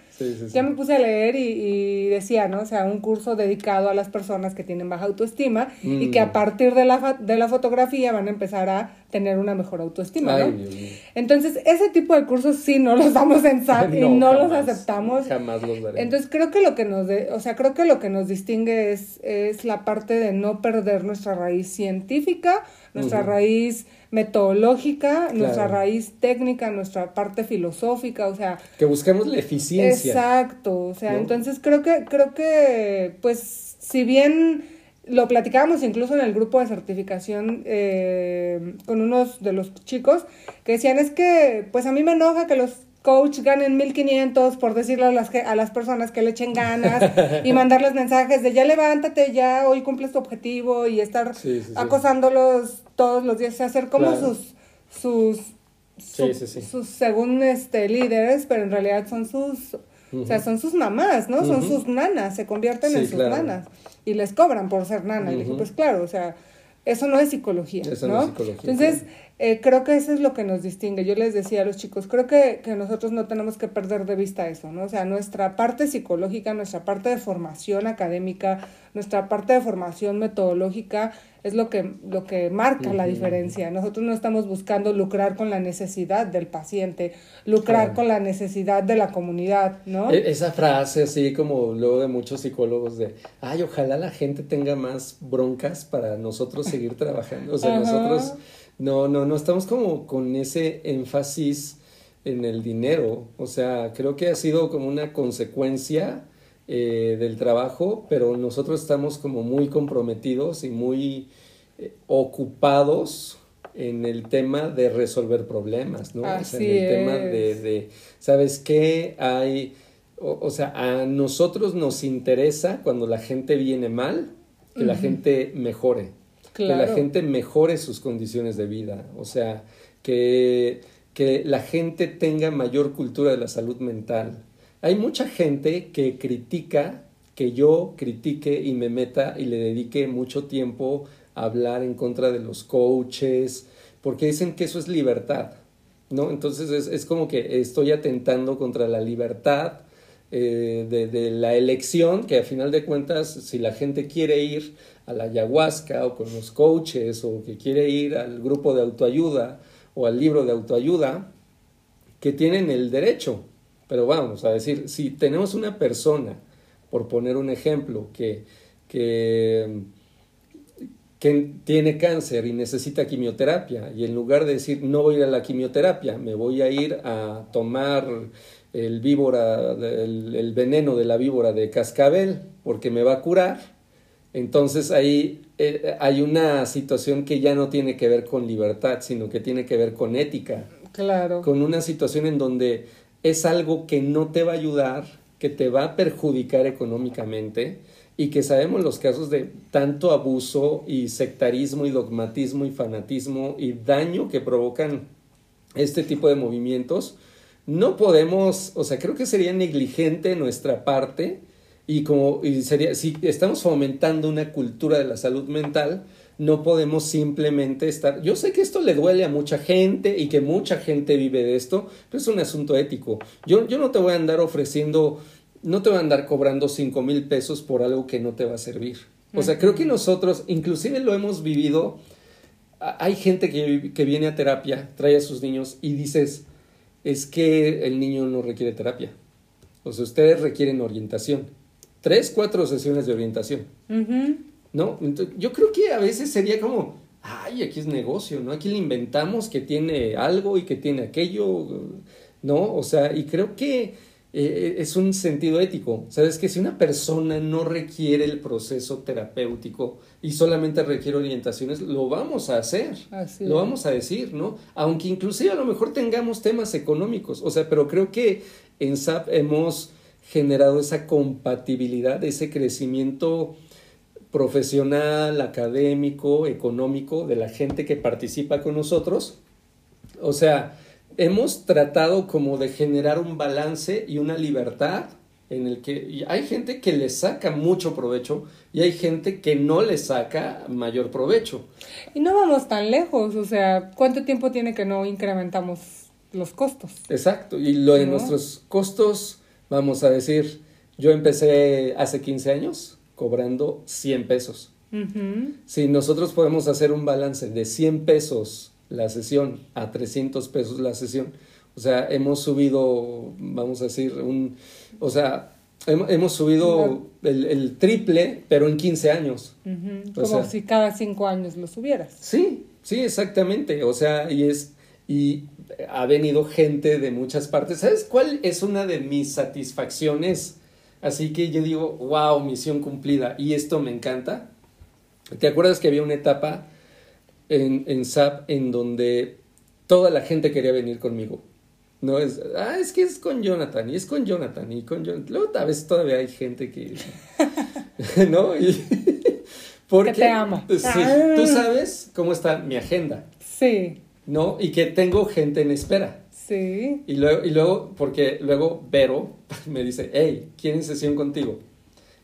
Ya me puse a leer y, decía, ¿no? O sea, un curso dedicado a las personas que tienen baja autoestima y que a mm. partir de la, de la fotografía van a empezar a tener una mejor autoestima, ¿no? Entonces, ese tipo de cursos sí no los damos en SAT y no los aceptamos. Jamás los daremos. Entonces, creo que lo que nos, o sea, creo que lo que nos distingue es, es la parte de no perder nuestra raíz científica, nuestra raíz metodológica, nuestra raíz técnica, nuestra parte filosófica, o sea... Que busquemos la eficiencia. Exacto, o sea, entonces creo que, creo que, pues, si bien lo platicábamos incluso en el grupo de certificación eh, con unos de los chicos, que decían, es que, pues a mí me enoja que los coach ganen 1500 por decirle a las, a las personas que le echen ganas y mandarles mensajes de ya levántate, ya hoy cumples tu objetivo y estar acosándolos todos los días, hacer como sus, sus, sus según este líderes, pero en realidad son sus, o sea, son sus mamás, ¿no? Son sus nanas, se convierten en sus nanas y les cobran por ser nana. Y le dije, pues claro, o sea, eso no es psicología, eso ¿no? es psicología. Entonces, eh, creo que eso es lo que nos distingue. Yo les decía a los chicos, creo que, que, nosotros no tenemos que perder de vista eso, ¿no? O sea, nuestra parte psicológica, nuestra parte de formación académica, nuestra parte de formación metodológica es lo que, lo que marca la diferencia. Nosotros no estamos buscando lucrar con la necesidad del paciente, lucrar con la necesidad de la comunidad, ¿no? E, esa frase así como luego de muchos psicólogos de, ay, ojalá la gente tenga más broncas para nosotros seguir trabajando. O sea, nosotros No, no, no estamos como con ese énfasis en el dinero. O sea, creo que ha sido como una consecuencia eh, del trabajo, pero nosotros estamos como muy comprometidos y muy eh, ocupados en el tema de resolver problemas, ¿no? Así en el tema de, de, ¿sabes qué? Hay, o, sea, a nosotros nos interesa cuando la gente viene mal, que la gente mejore, que la gente mejore sus condiciones de vida, o sea, que, que la gente tenga mayor cultura de la salud mental. Hay mucha gente que critica que yo critique y me meta y le dedique mucho tiempo hablar en contra de los coaches, porque dicen que eso es libertad, ¿no? Entonces es, es como que estoy atentando contra la libertad eh, de, de, la elección, que a final de cuentas, si la gente quiere ir a la ayahuasca o con los coaches o que quiere ir al grupo de autoayuda o al libro de autoayuda, que tienen el derecho. Pero vamos a decir, si tenemos una persona, por poner un ejemplo, que, que que tiene cáncer y necesita quimioterapia y en lugar de decir no voy a ir a la quimioterapia, me voy a ir a tomar el víbora, el, veneno de la víbora de cascabel porque me va a curar, entonces ahí eh, hay una situación que ya no tiene que ver con libertad, sino que tiene que ver con ética. Claro. Con una situación en donde es algo que no te va a ayudar, que te va a perjudicar económicamente, y que sabemos los casos de tanto abuso y sectarismo y dogmatismo y fanatismo y daño que provocan este tipo de movimientos, no podemos, o sea, creo que sería negligente nuestra parte y como y sería si estamos fomentando una cultura de la salud mental, no podemos simplemente estar. Yo sé que esto le duele a mucha gente y que mucha gente vive de esto, pero es un asunto ético. Yo, yo no te voy a andar ofreciendo no te van a andar cobrando cinco mil pesos por algo que no te va a servir. O sea, creo que nosotros, inclusive lo hemos vivido, hay gente que, que viene a terapia, trae a sus niños y dices, es que el niño no requiere terapia. O sea, ustedes requieren orientación. Tres, cuatro sesiones de orientación. ¿No? yo creo que a veces sería como, ay, aquí es negocio, ¿no? Aquí le inventamos que tiene algo y que tiene aquello, ¿no? O sea, y creo que eh, es un sentido ético. Sabes que si una persona no requiere el proceso terapéutico y solamente requiere orientaciones, lo vamos a hacer, lo vamos a decir, ¿no? Aunque inclusive a lo mejor tengamos temas económicos, o sea, pero creo que en SAP hemos generado esa compatibilidad, ese crecimiento profesional, académico, económico de la gente que participa con nosotros. O sea, hemos tratado como de generar un balance y una libertad en el que hay gente que le saca mucho provecho y hay gente que no le saca mayor provecho. Y no vamos tan lejos, o sea, ¿cuánto tiempo tiene que no incrementamos los costos? Exacto, y lo de nuestros costos, vamos a decir, yo empecé hace 15 años cobrando 100 pesos. Si nosotros podemos hacer un balance de 100 pesos la sesión a 300 pesos la sesión. O sea, hemos subido, vamos a decir, un, o sea, hemos, subido el, triple, pero en 15 años. Como si cada 5 años lo subieras. Sí, sí, exactamente. O sea, y es, y ha venido gente de muchas partes. ¿Sabes cuál es una de mis satisfacciones? Así que yo digo, wow, misión cumplida. Y esto me encanta. ¿Te acuerdas que había una etapa en, en SAP en donde toda la gente quería venir conmigo. No es, ah, es que es con Jonathan, y es con Jonathan, y con Jonathan. Luego a veces todavía hay gente que, ¿no? Y, porque, que te amo. Sí, tú ah. sabes cómo está mi agenda. Sí. ¿No? Y que tengo gente en espera. Sí. Y luego, y luego, porque luego Vero me dice, hey, ¿quieren sesión contigo?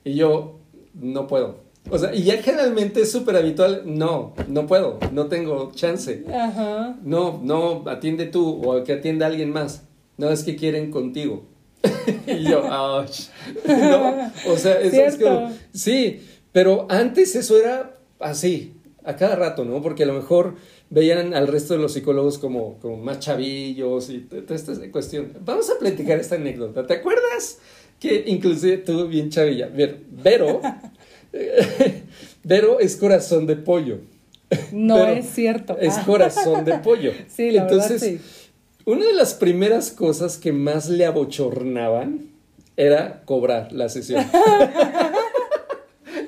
Y yo, no puedo. O sea, y ya generalmente es súper habitual, no, no puedo, no tengo chance. Ajá. No, no, atiende tú o que atienda alguien más. No, es que quieren contigo. y yo, no, o sea, eso es como, sí, pero antes eso era así, a cada rato, ¿no? Porque a lo mejor veían al resto de los psicólogos como, como más chavillos y toda esta cuestión. Vamos a platicar esta anécdota. ¿Te acuerdas que inclusive tú bien chavilla? Ver, Vero Vero es corazón de pollo. No es cierto. Es ah. corazón de pollo. Sí, la Entonces, verdad, sí. Una de las primeras cosas que más le abochornaban era cobrar la sesión.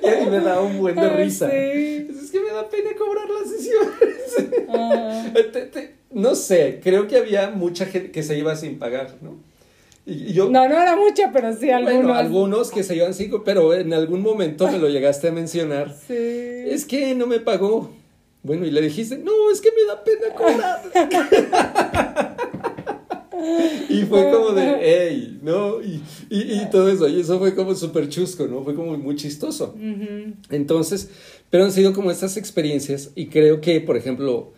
y a me daba un buen de risa. Es que me da pena cobrar la sesión. Ah. no sé, creo que había mucha gente que se iba sin pagar, ¿no? Y yo, no, no era mucha, pero sí algunos. Bueno, algunos que se iban cinco, pero en algún momento me lo llegaste a mencionar. Sí. Es que no me pagó. Bueno, y le dijiste, no, es que me da pena cobrar. y fue como de, hey, ¿no? Y, y, todo eso, y eso fue como súper chusco, ¿no? Fue como muy chistoso. Entonces, pero han sido como estas experiencias y creo que, por ejemplo,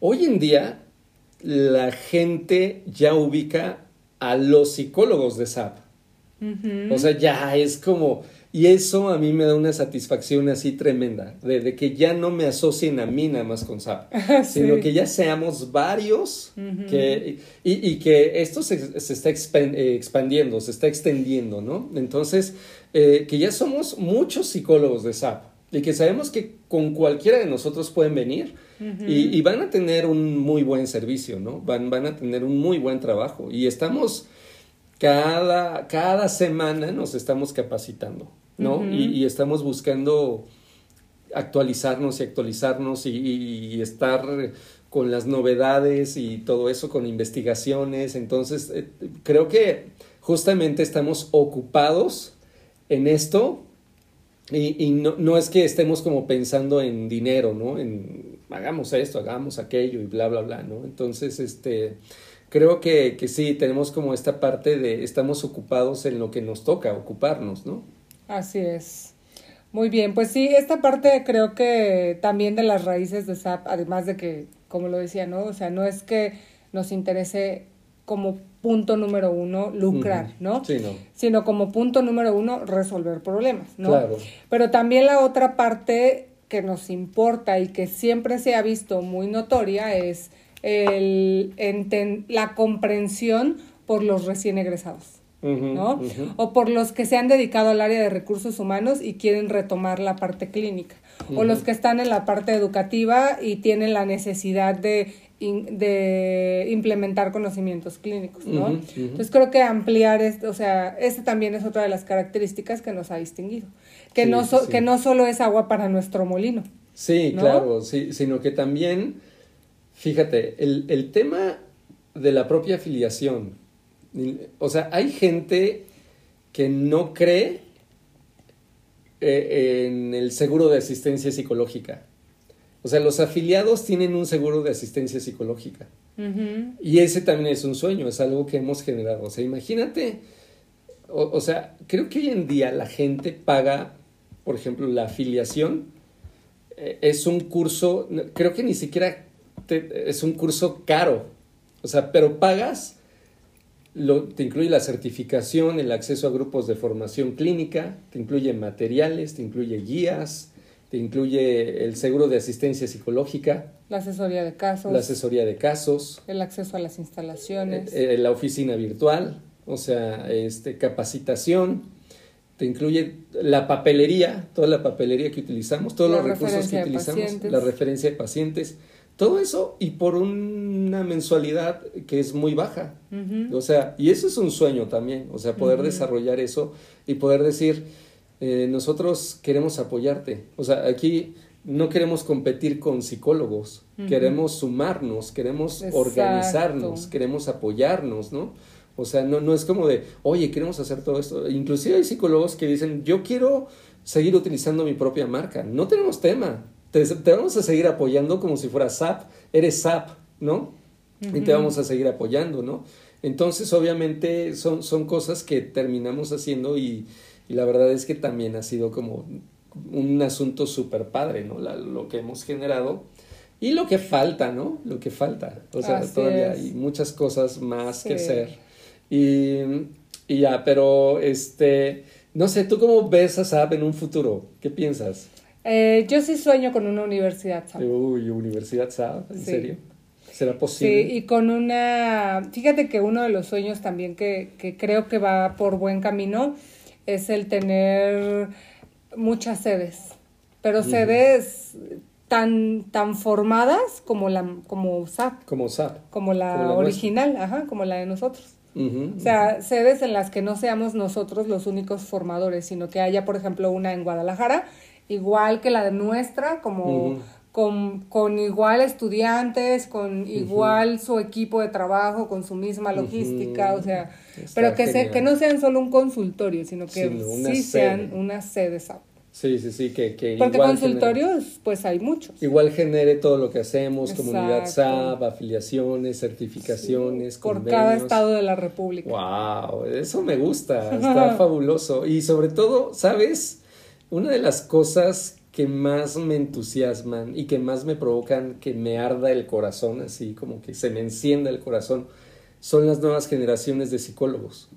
hoy en día la gente ya ubica a los psicólogos de SAP. O sea, ya es como, y eso a mí me da una satisfacción así tremenda, de, que ya no me asocien a mí nada más con SAP, sino que ya seamos varios que, y, que esto se, se está eh, expandiendo, se está extendiendo, ¿no? Entonces, eh, que ya somos muchos psicólogos de SAP y que sabemos que con cualquiera de nosotros pueden venir y, y, van a tener un muy buen servicio, ¿no? Van, van a tener un muy buen trabajo y estamos cada, cada semana nos estamos capacitando, ¿no? y, estamos buscando actualizarnos y actualizarnos y, estar con las novedades y todo eso, con investigaciones. Entonces, eh, creo que justamente estamos ocupados en esto y, y no, no, es que estemos como pensando en dinero, ¿no? En hagamos esto, hagamos aquello y bla, bla, bla, ¿no? Entonces, este creo que, que sí, tenemos como esta parte de estamos ocupados en lo que nos toca ocuparnos, ¿no? Así es. Muy bien, pues sí, esta parte creo que también de las raíces de SAP, además de que, como lo decía, ¿no? O sea, no es que nos interese como punto número uno lucrar, ¿no? Sí, no. Sino como punto número uno resolver problemas, ¿no? Claro. Pero también la otra parte que nos importa y que siempre se ha visto muy notoria es el, la comprensión por los recién egresados. ¿no? O por los que se han dedicado al área de recursos humanos y quieren retomar la parte clínica. O los que están en la parte educativa y tienen la necesidad de, de implementar conocimientos clínicos, ¿no? Entonces creo que ampliar, esto, o sea, esta también es otra de las características que nos ha distinguido. Que, no, que no solo es agua para nuestro molino. Sí, claro, sí, sino que también Fíjate, el, tema de la propia afiliación, o sea, hay gente que no cree eh, en el seguro de asistencia psicológica. O sea, los afiliados tienen un seguro de asistencia psicológica. Y ese también es un sueño, es algo que hemos generado. O sea, imagínate, o, sea, creo que hoy en día la gente paga, por ejemplo, la afiliación. Eh, es un curso, creo que ni siquiera es un curso caro, o sea, pero pagas, lo, te incluye la certificación, el acceso a grupos de formación clínica, te incluye materiales, te incluye guías, te incluye el seguro de asistencia psicológica. La asesoría de casos. La asesoría de casos. El acceso a las instalaciones. Eh, eh, la oficina virtual, o sea, este, capacitación. Te incluye la papelería, toda la papelería que utilizamos, todos los recursos que utilizamos, la referencia de pacientes. Todo eso y por una mensualidad que es muy baja. O sea, y eso es un sueño también, o sea, poder desarrollar eso y poder decir, eh, nosotros queremos apoyarte. O sea, aquí no queremos competir con psicólogos, queremos sumarnos, queremos organizarnos, queremos apoyarnos, ¿no? O sea, no, no es como de, oye, queremos hacer todo esto. Inclusive hay psicólogos que dicen, yo quiero seguir utilizando mi propia marca. No tenemos tema, te, vamos a seguir apoyando como si fuera SAP, eres SAP, ¿no? Y te vamos a seguir apoyando, ¿no? Entonces, obviamente, son, son cosas que terminamos haciendo y, la verdad es que también ha sido como un asunto súper padre, ¿no? lo que hemos generado y lo que falta, ¿no? Lo que falta. O sea, todavía hay muchas cosas más que hacer. Y, y ya, pero este, no sé, ¿tú cómo ves a SAP en un futuro? ¿Qué piensas? Eh, yo sí sueño con una universidad SAP. Uy, universidad SAP, ¿en serio? ¿Será posible? Sí, y con una... Fíjate que uno de los sueños también que, que creo que va por buen camino es el tener muchas sedes, pero sedes tan, tan formadas como la como SAP. Como SAP. Como la, original, ajá, como la de nosotros. O sea, sedes en las que no seamos nosotros los únicos formadores, sino que haya, por ejemplo, una en Guadalajara, igual que la de nuestra, como con, con, igual estudiantes, con igual su equipo de trabajo, con su misma logística, o sea, pero que, se, que no sean solo un consultorio, sino que sí sean una sede SAP. Sí, sí, sí, que, que Porque consultorios, pues hay muchos. Igual genere todo lo que hacemos, comunidad SAP, afiliaciones, certificaciones, Por cada estado de la República. Wow, eso me gusta, está fabuloso. Y sobre todo, ¿sabes? Una de las cosas que más me entusiasman y que más me provocan que me arda el corazón, así como que se me encienda el corazón, son las nuevas generaciones de psicólogos.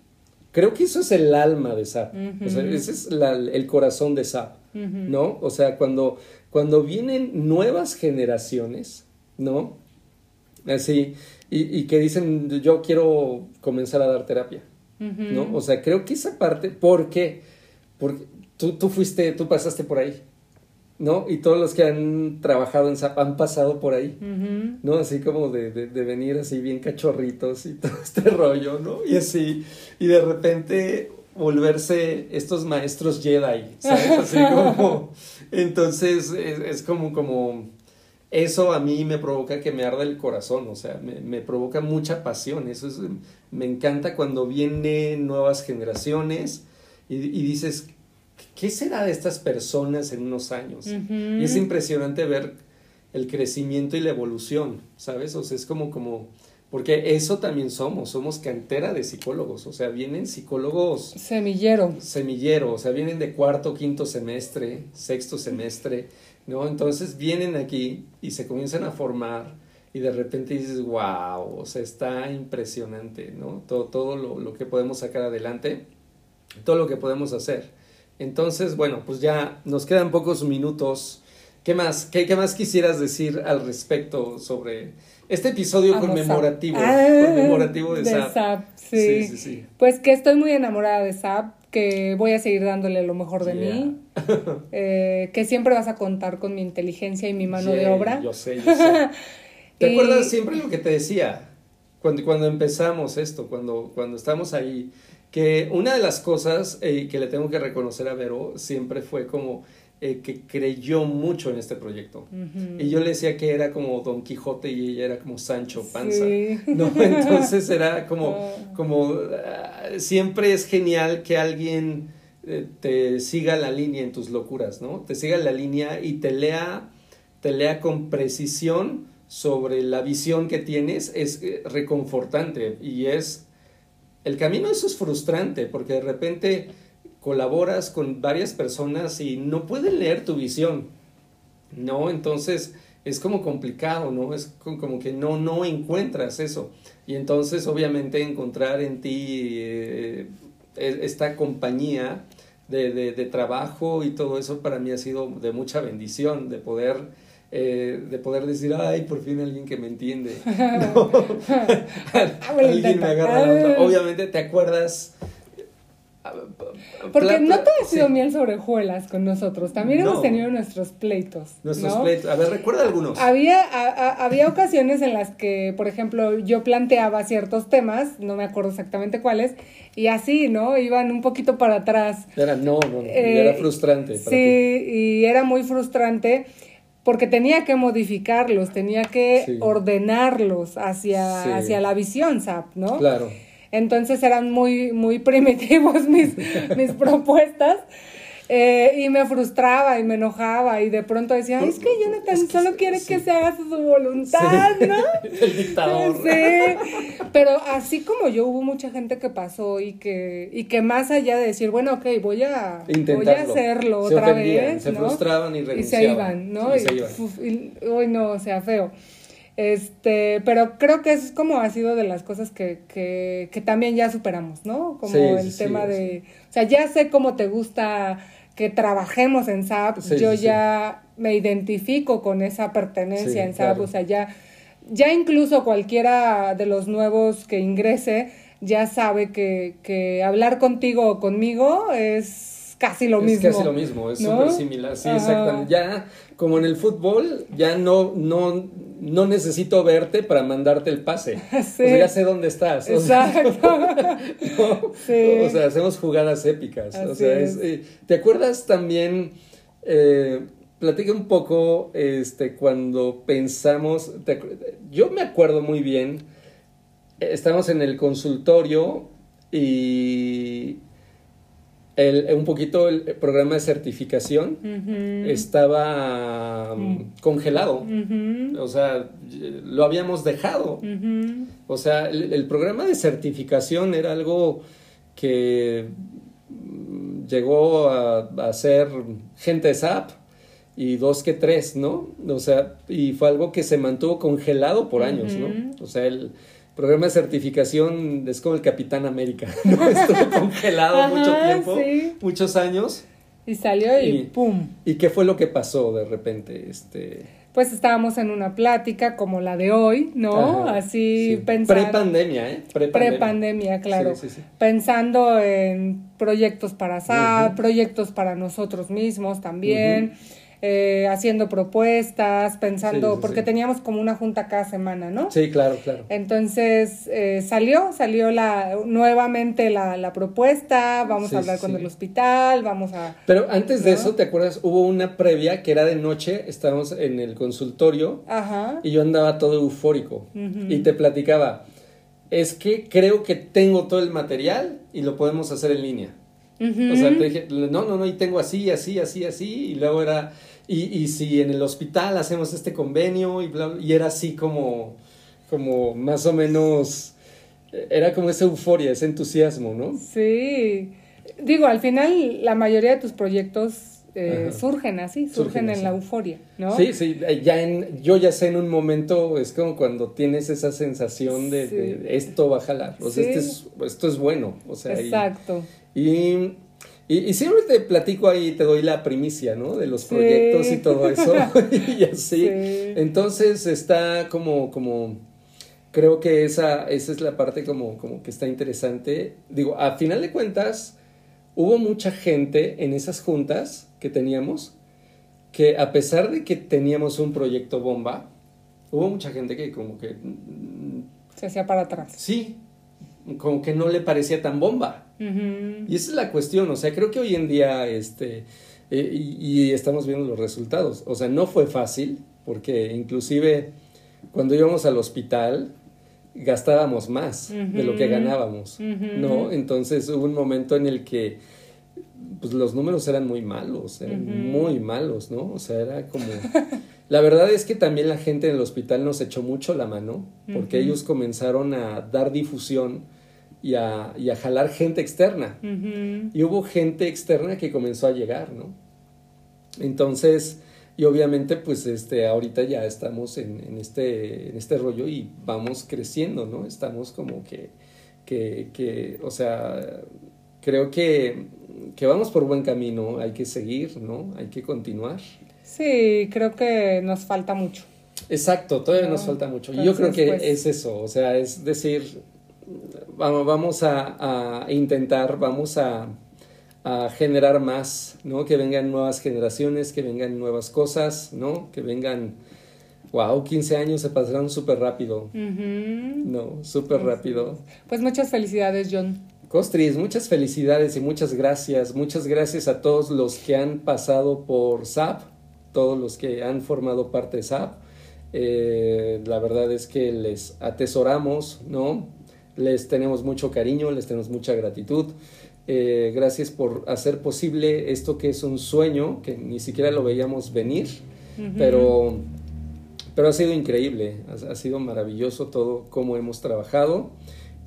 Creo que eso es el alma de SAP, o sea, ese es el corazón de SAP, ¿no? O sea, cuando, cuando vienen nuevas generaciones, ¿no? Así, y, y, que dicen, yo quiero comenzar a dar terapia, ¿no? O sea, creo que esa parte, ¿por qué? Porque tú, tú fuiste, tú pasaste por ahí, ¿no? Y todos los que han trabajado en SAP han pasado por ahí, ¿no? Así como de, de, de, venir así bien cachorritos y todo este rollo, ¿no? Y así, y de repente volverse estos maestros Jedi, ¿sabes? Así como, entonces es, es como, como, eso a mí me provoca que me arda el corazón, o sea, me, me provoca mucha pasión, eso es, me encanta cuando vienen nuevas generaciones y, y dices, ¿qué será de estas personas en unos años? Y es impresionante ver el crecimiento y la evolución, ¿sabes? O sea, es como, como, porque eso también somos, somos cantera de psicólogos, o sea, vienen psicólogos... Semillero. Semillero, o sea, vienen de cuarto, quinto semestre, sexto semestre, ¿no? Entonces vienen aquí y se comienzan a formar y de repente dices, wow, o sea, está impresionante, ¿no? Todo, todo lo, lo que podemos sacar adelante, todo lo que podemos hacer. Entonces, bueno, pues ya nos quedan pocos minutos. ¿Qué más? ¿Qué, qué más quisieras decir al respecto sobre este episodio conmemorativo, ah, conmemorativo de, de SAP? sí. Sí, sí, Pues que estoy muy enamorada de SAP, que voy a seguir dándole lo mejor de mí, eh, que siempre vas a contar con mi inteligencia y mi mano de obra. Yo sé, yo sé. ¿Te acuerdas siempre lo que te decía? Cuando, cuando empezamos esto, cuando, cuando estamos ahí, que una de las cosas eh, que le tengo que reconocer a Vero siempre fue como eh, que creyó mucho en este proyecto. Y yo le decía que era como Don Quijote y ella era como Sancho Panza. ¿no? Entonces era como, ah. como ah, siempre es genial que alguien eh, te siga la línea en tus locuras, ¿no? Te siga la línea y te lea, te lea con precisión sobre la visión que tienes. Es reconfortante y es el camino eso es frustrante porque de repente colaboras con varias personas y no pueden leer tu visión, ¿no? Entonces es como complicado, ¿no? Es como que no, no encuentras eso. Y entonces obviamente encontrar en ti eh, e, esta compañía de, de, de trabajo y todo eso para mí ha sido de mucha bendición, de poder eh, de poder decir, ay, por fin alguien que me entiende. alguien me agarra la Obviamente te acuerdas. Porque no todo ha sido miel sobre hojuelas con nosotros, también hemos tenido nuestros pleitos. Nuestros pleitos. A ver, recuerda algunos. Había, había ocasiones en las que, por ejemplo, yo planteaba ciertos temas, no me acuerdo exactamente cuáles, y así, ¿no? Iban un poquito para atrás. Era no, no, no. era eh, frustrante. sí, y era muy frustrante porque tenía que modificarlos, tenía que ordenarlos hacia, hacia la visión SAP, ¿no? Claro. Entonces eran muy, muy primitivos mis, mis propuestas. Eh, y me frustraba y me enojaba y de pronto decía, es que Jonathan solo quiere que se haga su voluntad, ¿no? El dictador. Sí, pero así como yo hubo mucha gente que pasó y que, y que más allá de decir, bueno, ok, voy a, voy a hacerlo otra vez, Se frustraban y renunciaban. Y se iban, ¿no? y, hoy no, o sea, feo. Este, pero creo que es como ha sido de las cosas que, que, que también ya superamos, ¿no? Como el tema de, o sea, ya sé cómo te gusta que trabajemos en SAP, yo ya me identifico con esa pertenencia en SAP, o sea, ya, ya incluso cualquiera de los nuevos que ingrese ya sabe que, que hablar contigo o conmigo es casi lo mismo. Es casi lo mismo, es súper similar, sí, exactamente. Ya, como en el fútbol, ya no, no, no necesito verte para mandarte el pase. Sí. O sea, ya sé dónde estás. Exacto. O sea, o sea hacemos jugadas épicas. o sea, eh, ¿te acuerdas también? Eh, platica un poco este, cuando pensamos, yo me acuerdo muy bien, estamos en el consultorio y el, un poquito el programa de certificación estaba mm, congelado, o sea, lo habíamos dejado. O sea, el, programa de certificación era algo que mm, llegó a, a ser gente de SAP y dos que tres, ¿no? O sea, y fue algo que se mantuvo congelado por años, ¿no? O sea, el programa de certificación es como el Capitán América, ¿no? Estuvo congelado mucho tiempo, muchos años. Y salió y, ¡pum! ¿Y qué fue lo que pasó de repente? Este... Pues estábamos en una plática como la de hoy, ¿no? Así pensando... Pre-pandemia, ¿eh? Pre-pandemia, claro. Pensando en proyectos para SAP, proyectos para nosotros mismos también. Eh, haciendo propuestas, pensando, porque teníamos como una junta cada semana, ¿no? Sí, claro, claro. Entonces eh, salió, salió la, nuevamente la, la propuesta, vamos a hablar con el hospital, vamos a... Pero antes de eso, ¿te acuerdas? Hubo una previa que era de noche, estábamos en el consultorio Ajá. y yo andaba todo eufórico y te platicaba, es que creo que tengo todo el material y lo podemos hacer en línea. O sea, te dije, no, no, no, y tengo así, así, así, así, y luego era, y, y si en el hospital hacemos este convenio y bla, y era así como, como más o menos, era como esa euforia, ese entusiasmo, ¿no? Sí. Digo, al final la mayoría de tus proyectos eh, surgen así, surgen, en la euforia, ¿no? Sí, sí, ya en, yo ya sé en un momento, es como cuando tienes esa sensación de, esto va a jalar, o sea, este es, esto es bueno, o sea, Exacto. y y, siempre te platico ahí, te doy la primicia, ¿no? De los proyectos y todo eso. y así. Entonces está como, como, creo que esa, esa es la parte como, como que está interesante. Digo, a final de cuentas, hubo mucha gente en esas juntas que teníamos que a pesar de que teníamos un proyecto bomba, hubo mucha gente que como que... Se hacía para atrás. Sí, como que no le parecía tan bomba. Y esa es la cuestión, o sea, creo que hoy en día, este, eh, y, estamos viendo los resultados, o sea, no fue fácil, porque inclusive cuando íbamos al hospital gastábamos más de lo que ganábamos, ¿no? Entonces hubo un momento en el que pues los números eran muy malos, eran muy malos, ¿no? O sea, era como... La verdad es que también la gente en el hospital nos echó mucho la mano, porque ellos comenzaron a dar difusión y a, y a jalar gente externa. Y hubo gente externa que comenzó a llegar, ¿no? Entonces, y obviamente, pues, este, ahorita ya estamos en, en, este, en este rollo y vamos creciendo, ¿no? Estamos como que, que, que o sea, creo que, que vamos por buen camino, hay que seguir, ¿no? Hay que continuar. Sí, creo que nos falta mucho. Exacto, todavía nos falta mucho. y yo creo que pues es eso, o sea, es decir, vamos, vamos a, intentar, vamos a, generar más, ¿no? Que vengan nuevas generaciones, que vengan nuevas cosas, ¿no? Que vengan, wow, 15 años se pasaron súper rápido, ¿no? Súper rápido. Pues muchas felicidades, John. Costris, muchas felicidades y muchas gracias. Muchas gracias a todos los que han pasado por SAP, todos los que han formado parte de SAP. Eh, la verdad es que les atesoramos, ¿no? Les tenemos mucho cariño, les tenemos mucha gratitud. Eh, gracias por hacer posible esto que es un sueño, que ni siquiera lo veíamos venir, pero, pero ha sido increíble, ha, sido maravilloso todo cómo hemos trabajado.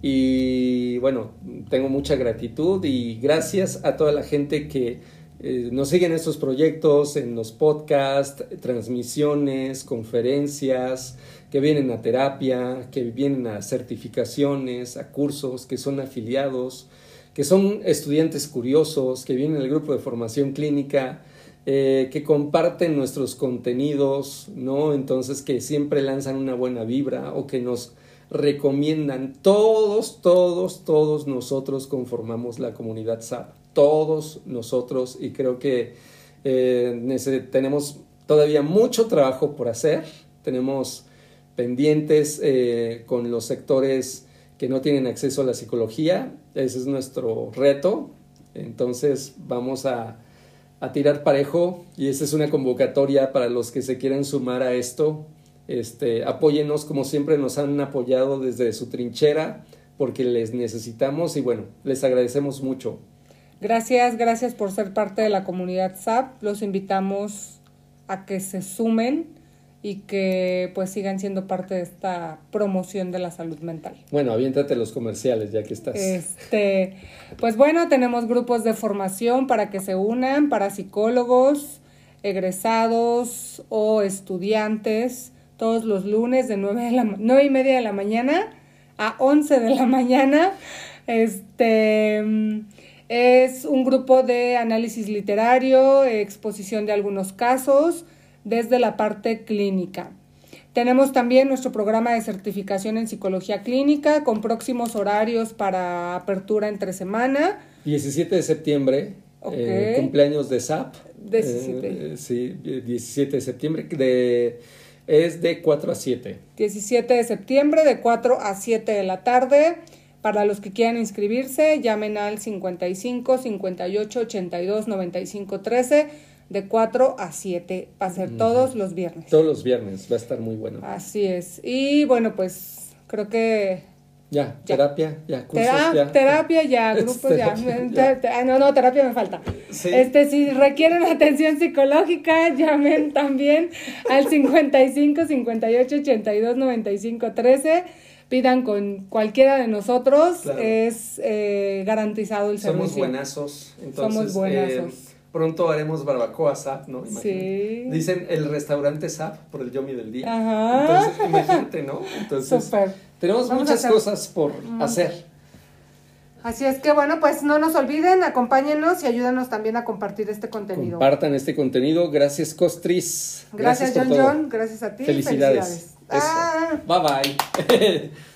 Y bueno, tengo mucha gratitud y gracias a toda la gente que eh, nos siguen estos proyectos en los podcasts, transmisiones, conferencias, que vienen a terapia, que vienen a certificaciones, a cursos, que son afiliados, que son estudiantes curiosos, que vienen al grupo de formación clínica, eh, que comparten nuestros contenidos, ¿no? Entonces que siempre lanzan una buena vibra o que nos recomiendan. Todos, todos, todos nosotros conformamos la comunidad SAP. todos nosotros y creo que eh, tenemos todavía mucho trabajo por hacer, tenemos pendientes eh, con los sectores que no tienen acceso a la psicología, ese es nuestro reto, entonces vamos a, a tirar parejo y esa es una convocatoria para los que se quieran sumar a esto. Este, apóyenos como siempre nos han apoyado desde su trinchera porque les necesitamos y bueno, les agradecemos mucho. Gracias, gracias por ser parte de la comunidad SAP. Los invitamos a que se sumen y que pues sigan siendo parte de esta promoción de la salud mental. Bueno, aviéntate los comerciales ya que estás. Este, pues bueno, tenemos grupos de formación para que se unan, para psicólogos, egresados o estudiantes, todos los lunes de nueve, de la, y media de la mañana a 11 de la mañana. Este es un grupo de análisis literario, exposición de algunos casos, desde la parte clínica. Tenemos también nuestro programa de certificación en psicología clínica con próximos horarios para apertura entre semana. 17 de septiembre, eh, cumpleaños de SAP. 17. Eh, sí, 17 de septiembre, de, es de 4 a 7. 17 de septiembre, de 4 a 7 de la tarde. Para los que quieran inscribirse, llamen al 55 58 82 95 13 de 4 a 7. Va a ser todos los viernes. Todos los viernes, va a estar muy bueno. Así es. Y bueno, pues creo que... Ya, terapia, ya, cursos, ya. Terapia, ya, grupos, ya. Ah, no, no, terapia me falta. Este, si requieren atención psicológica, llamen también al 55 58 82 95 13 pidan con cualquiera de nosotros, es eh, garantizado el servicio. Somos buenazos. Entonces, Somos buenazos. Eh, Pronto haremos barbacoa SAP, ¿no? Sí. Dicen el restaurante SAP por el Yomi del día. Ajá. Entonces, imagínate, ¿no? Entonces, tenemos muchas cosas por hacer. Así es que bueno, pues no nos olviden, acompáñenos y ayúdanos también a compartir este contenido. Compartan este contenido. Gracias, Costris. Gracias, John John. Gracias a ti. Felicidades. Felicidades. Ah. Bye bye.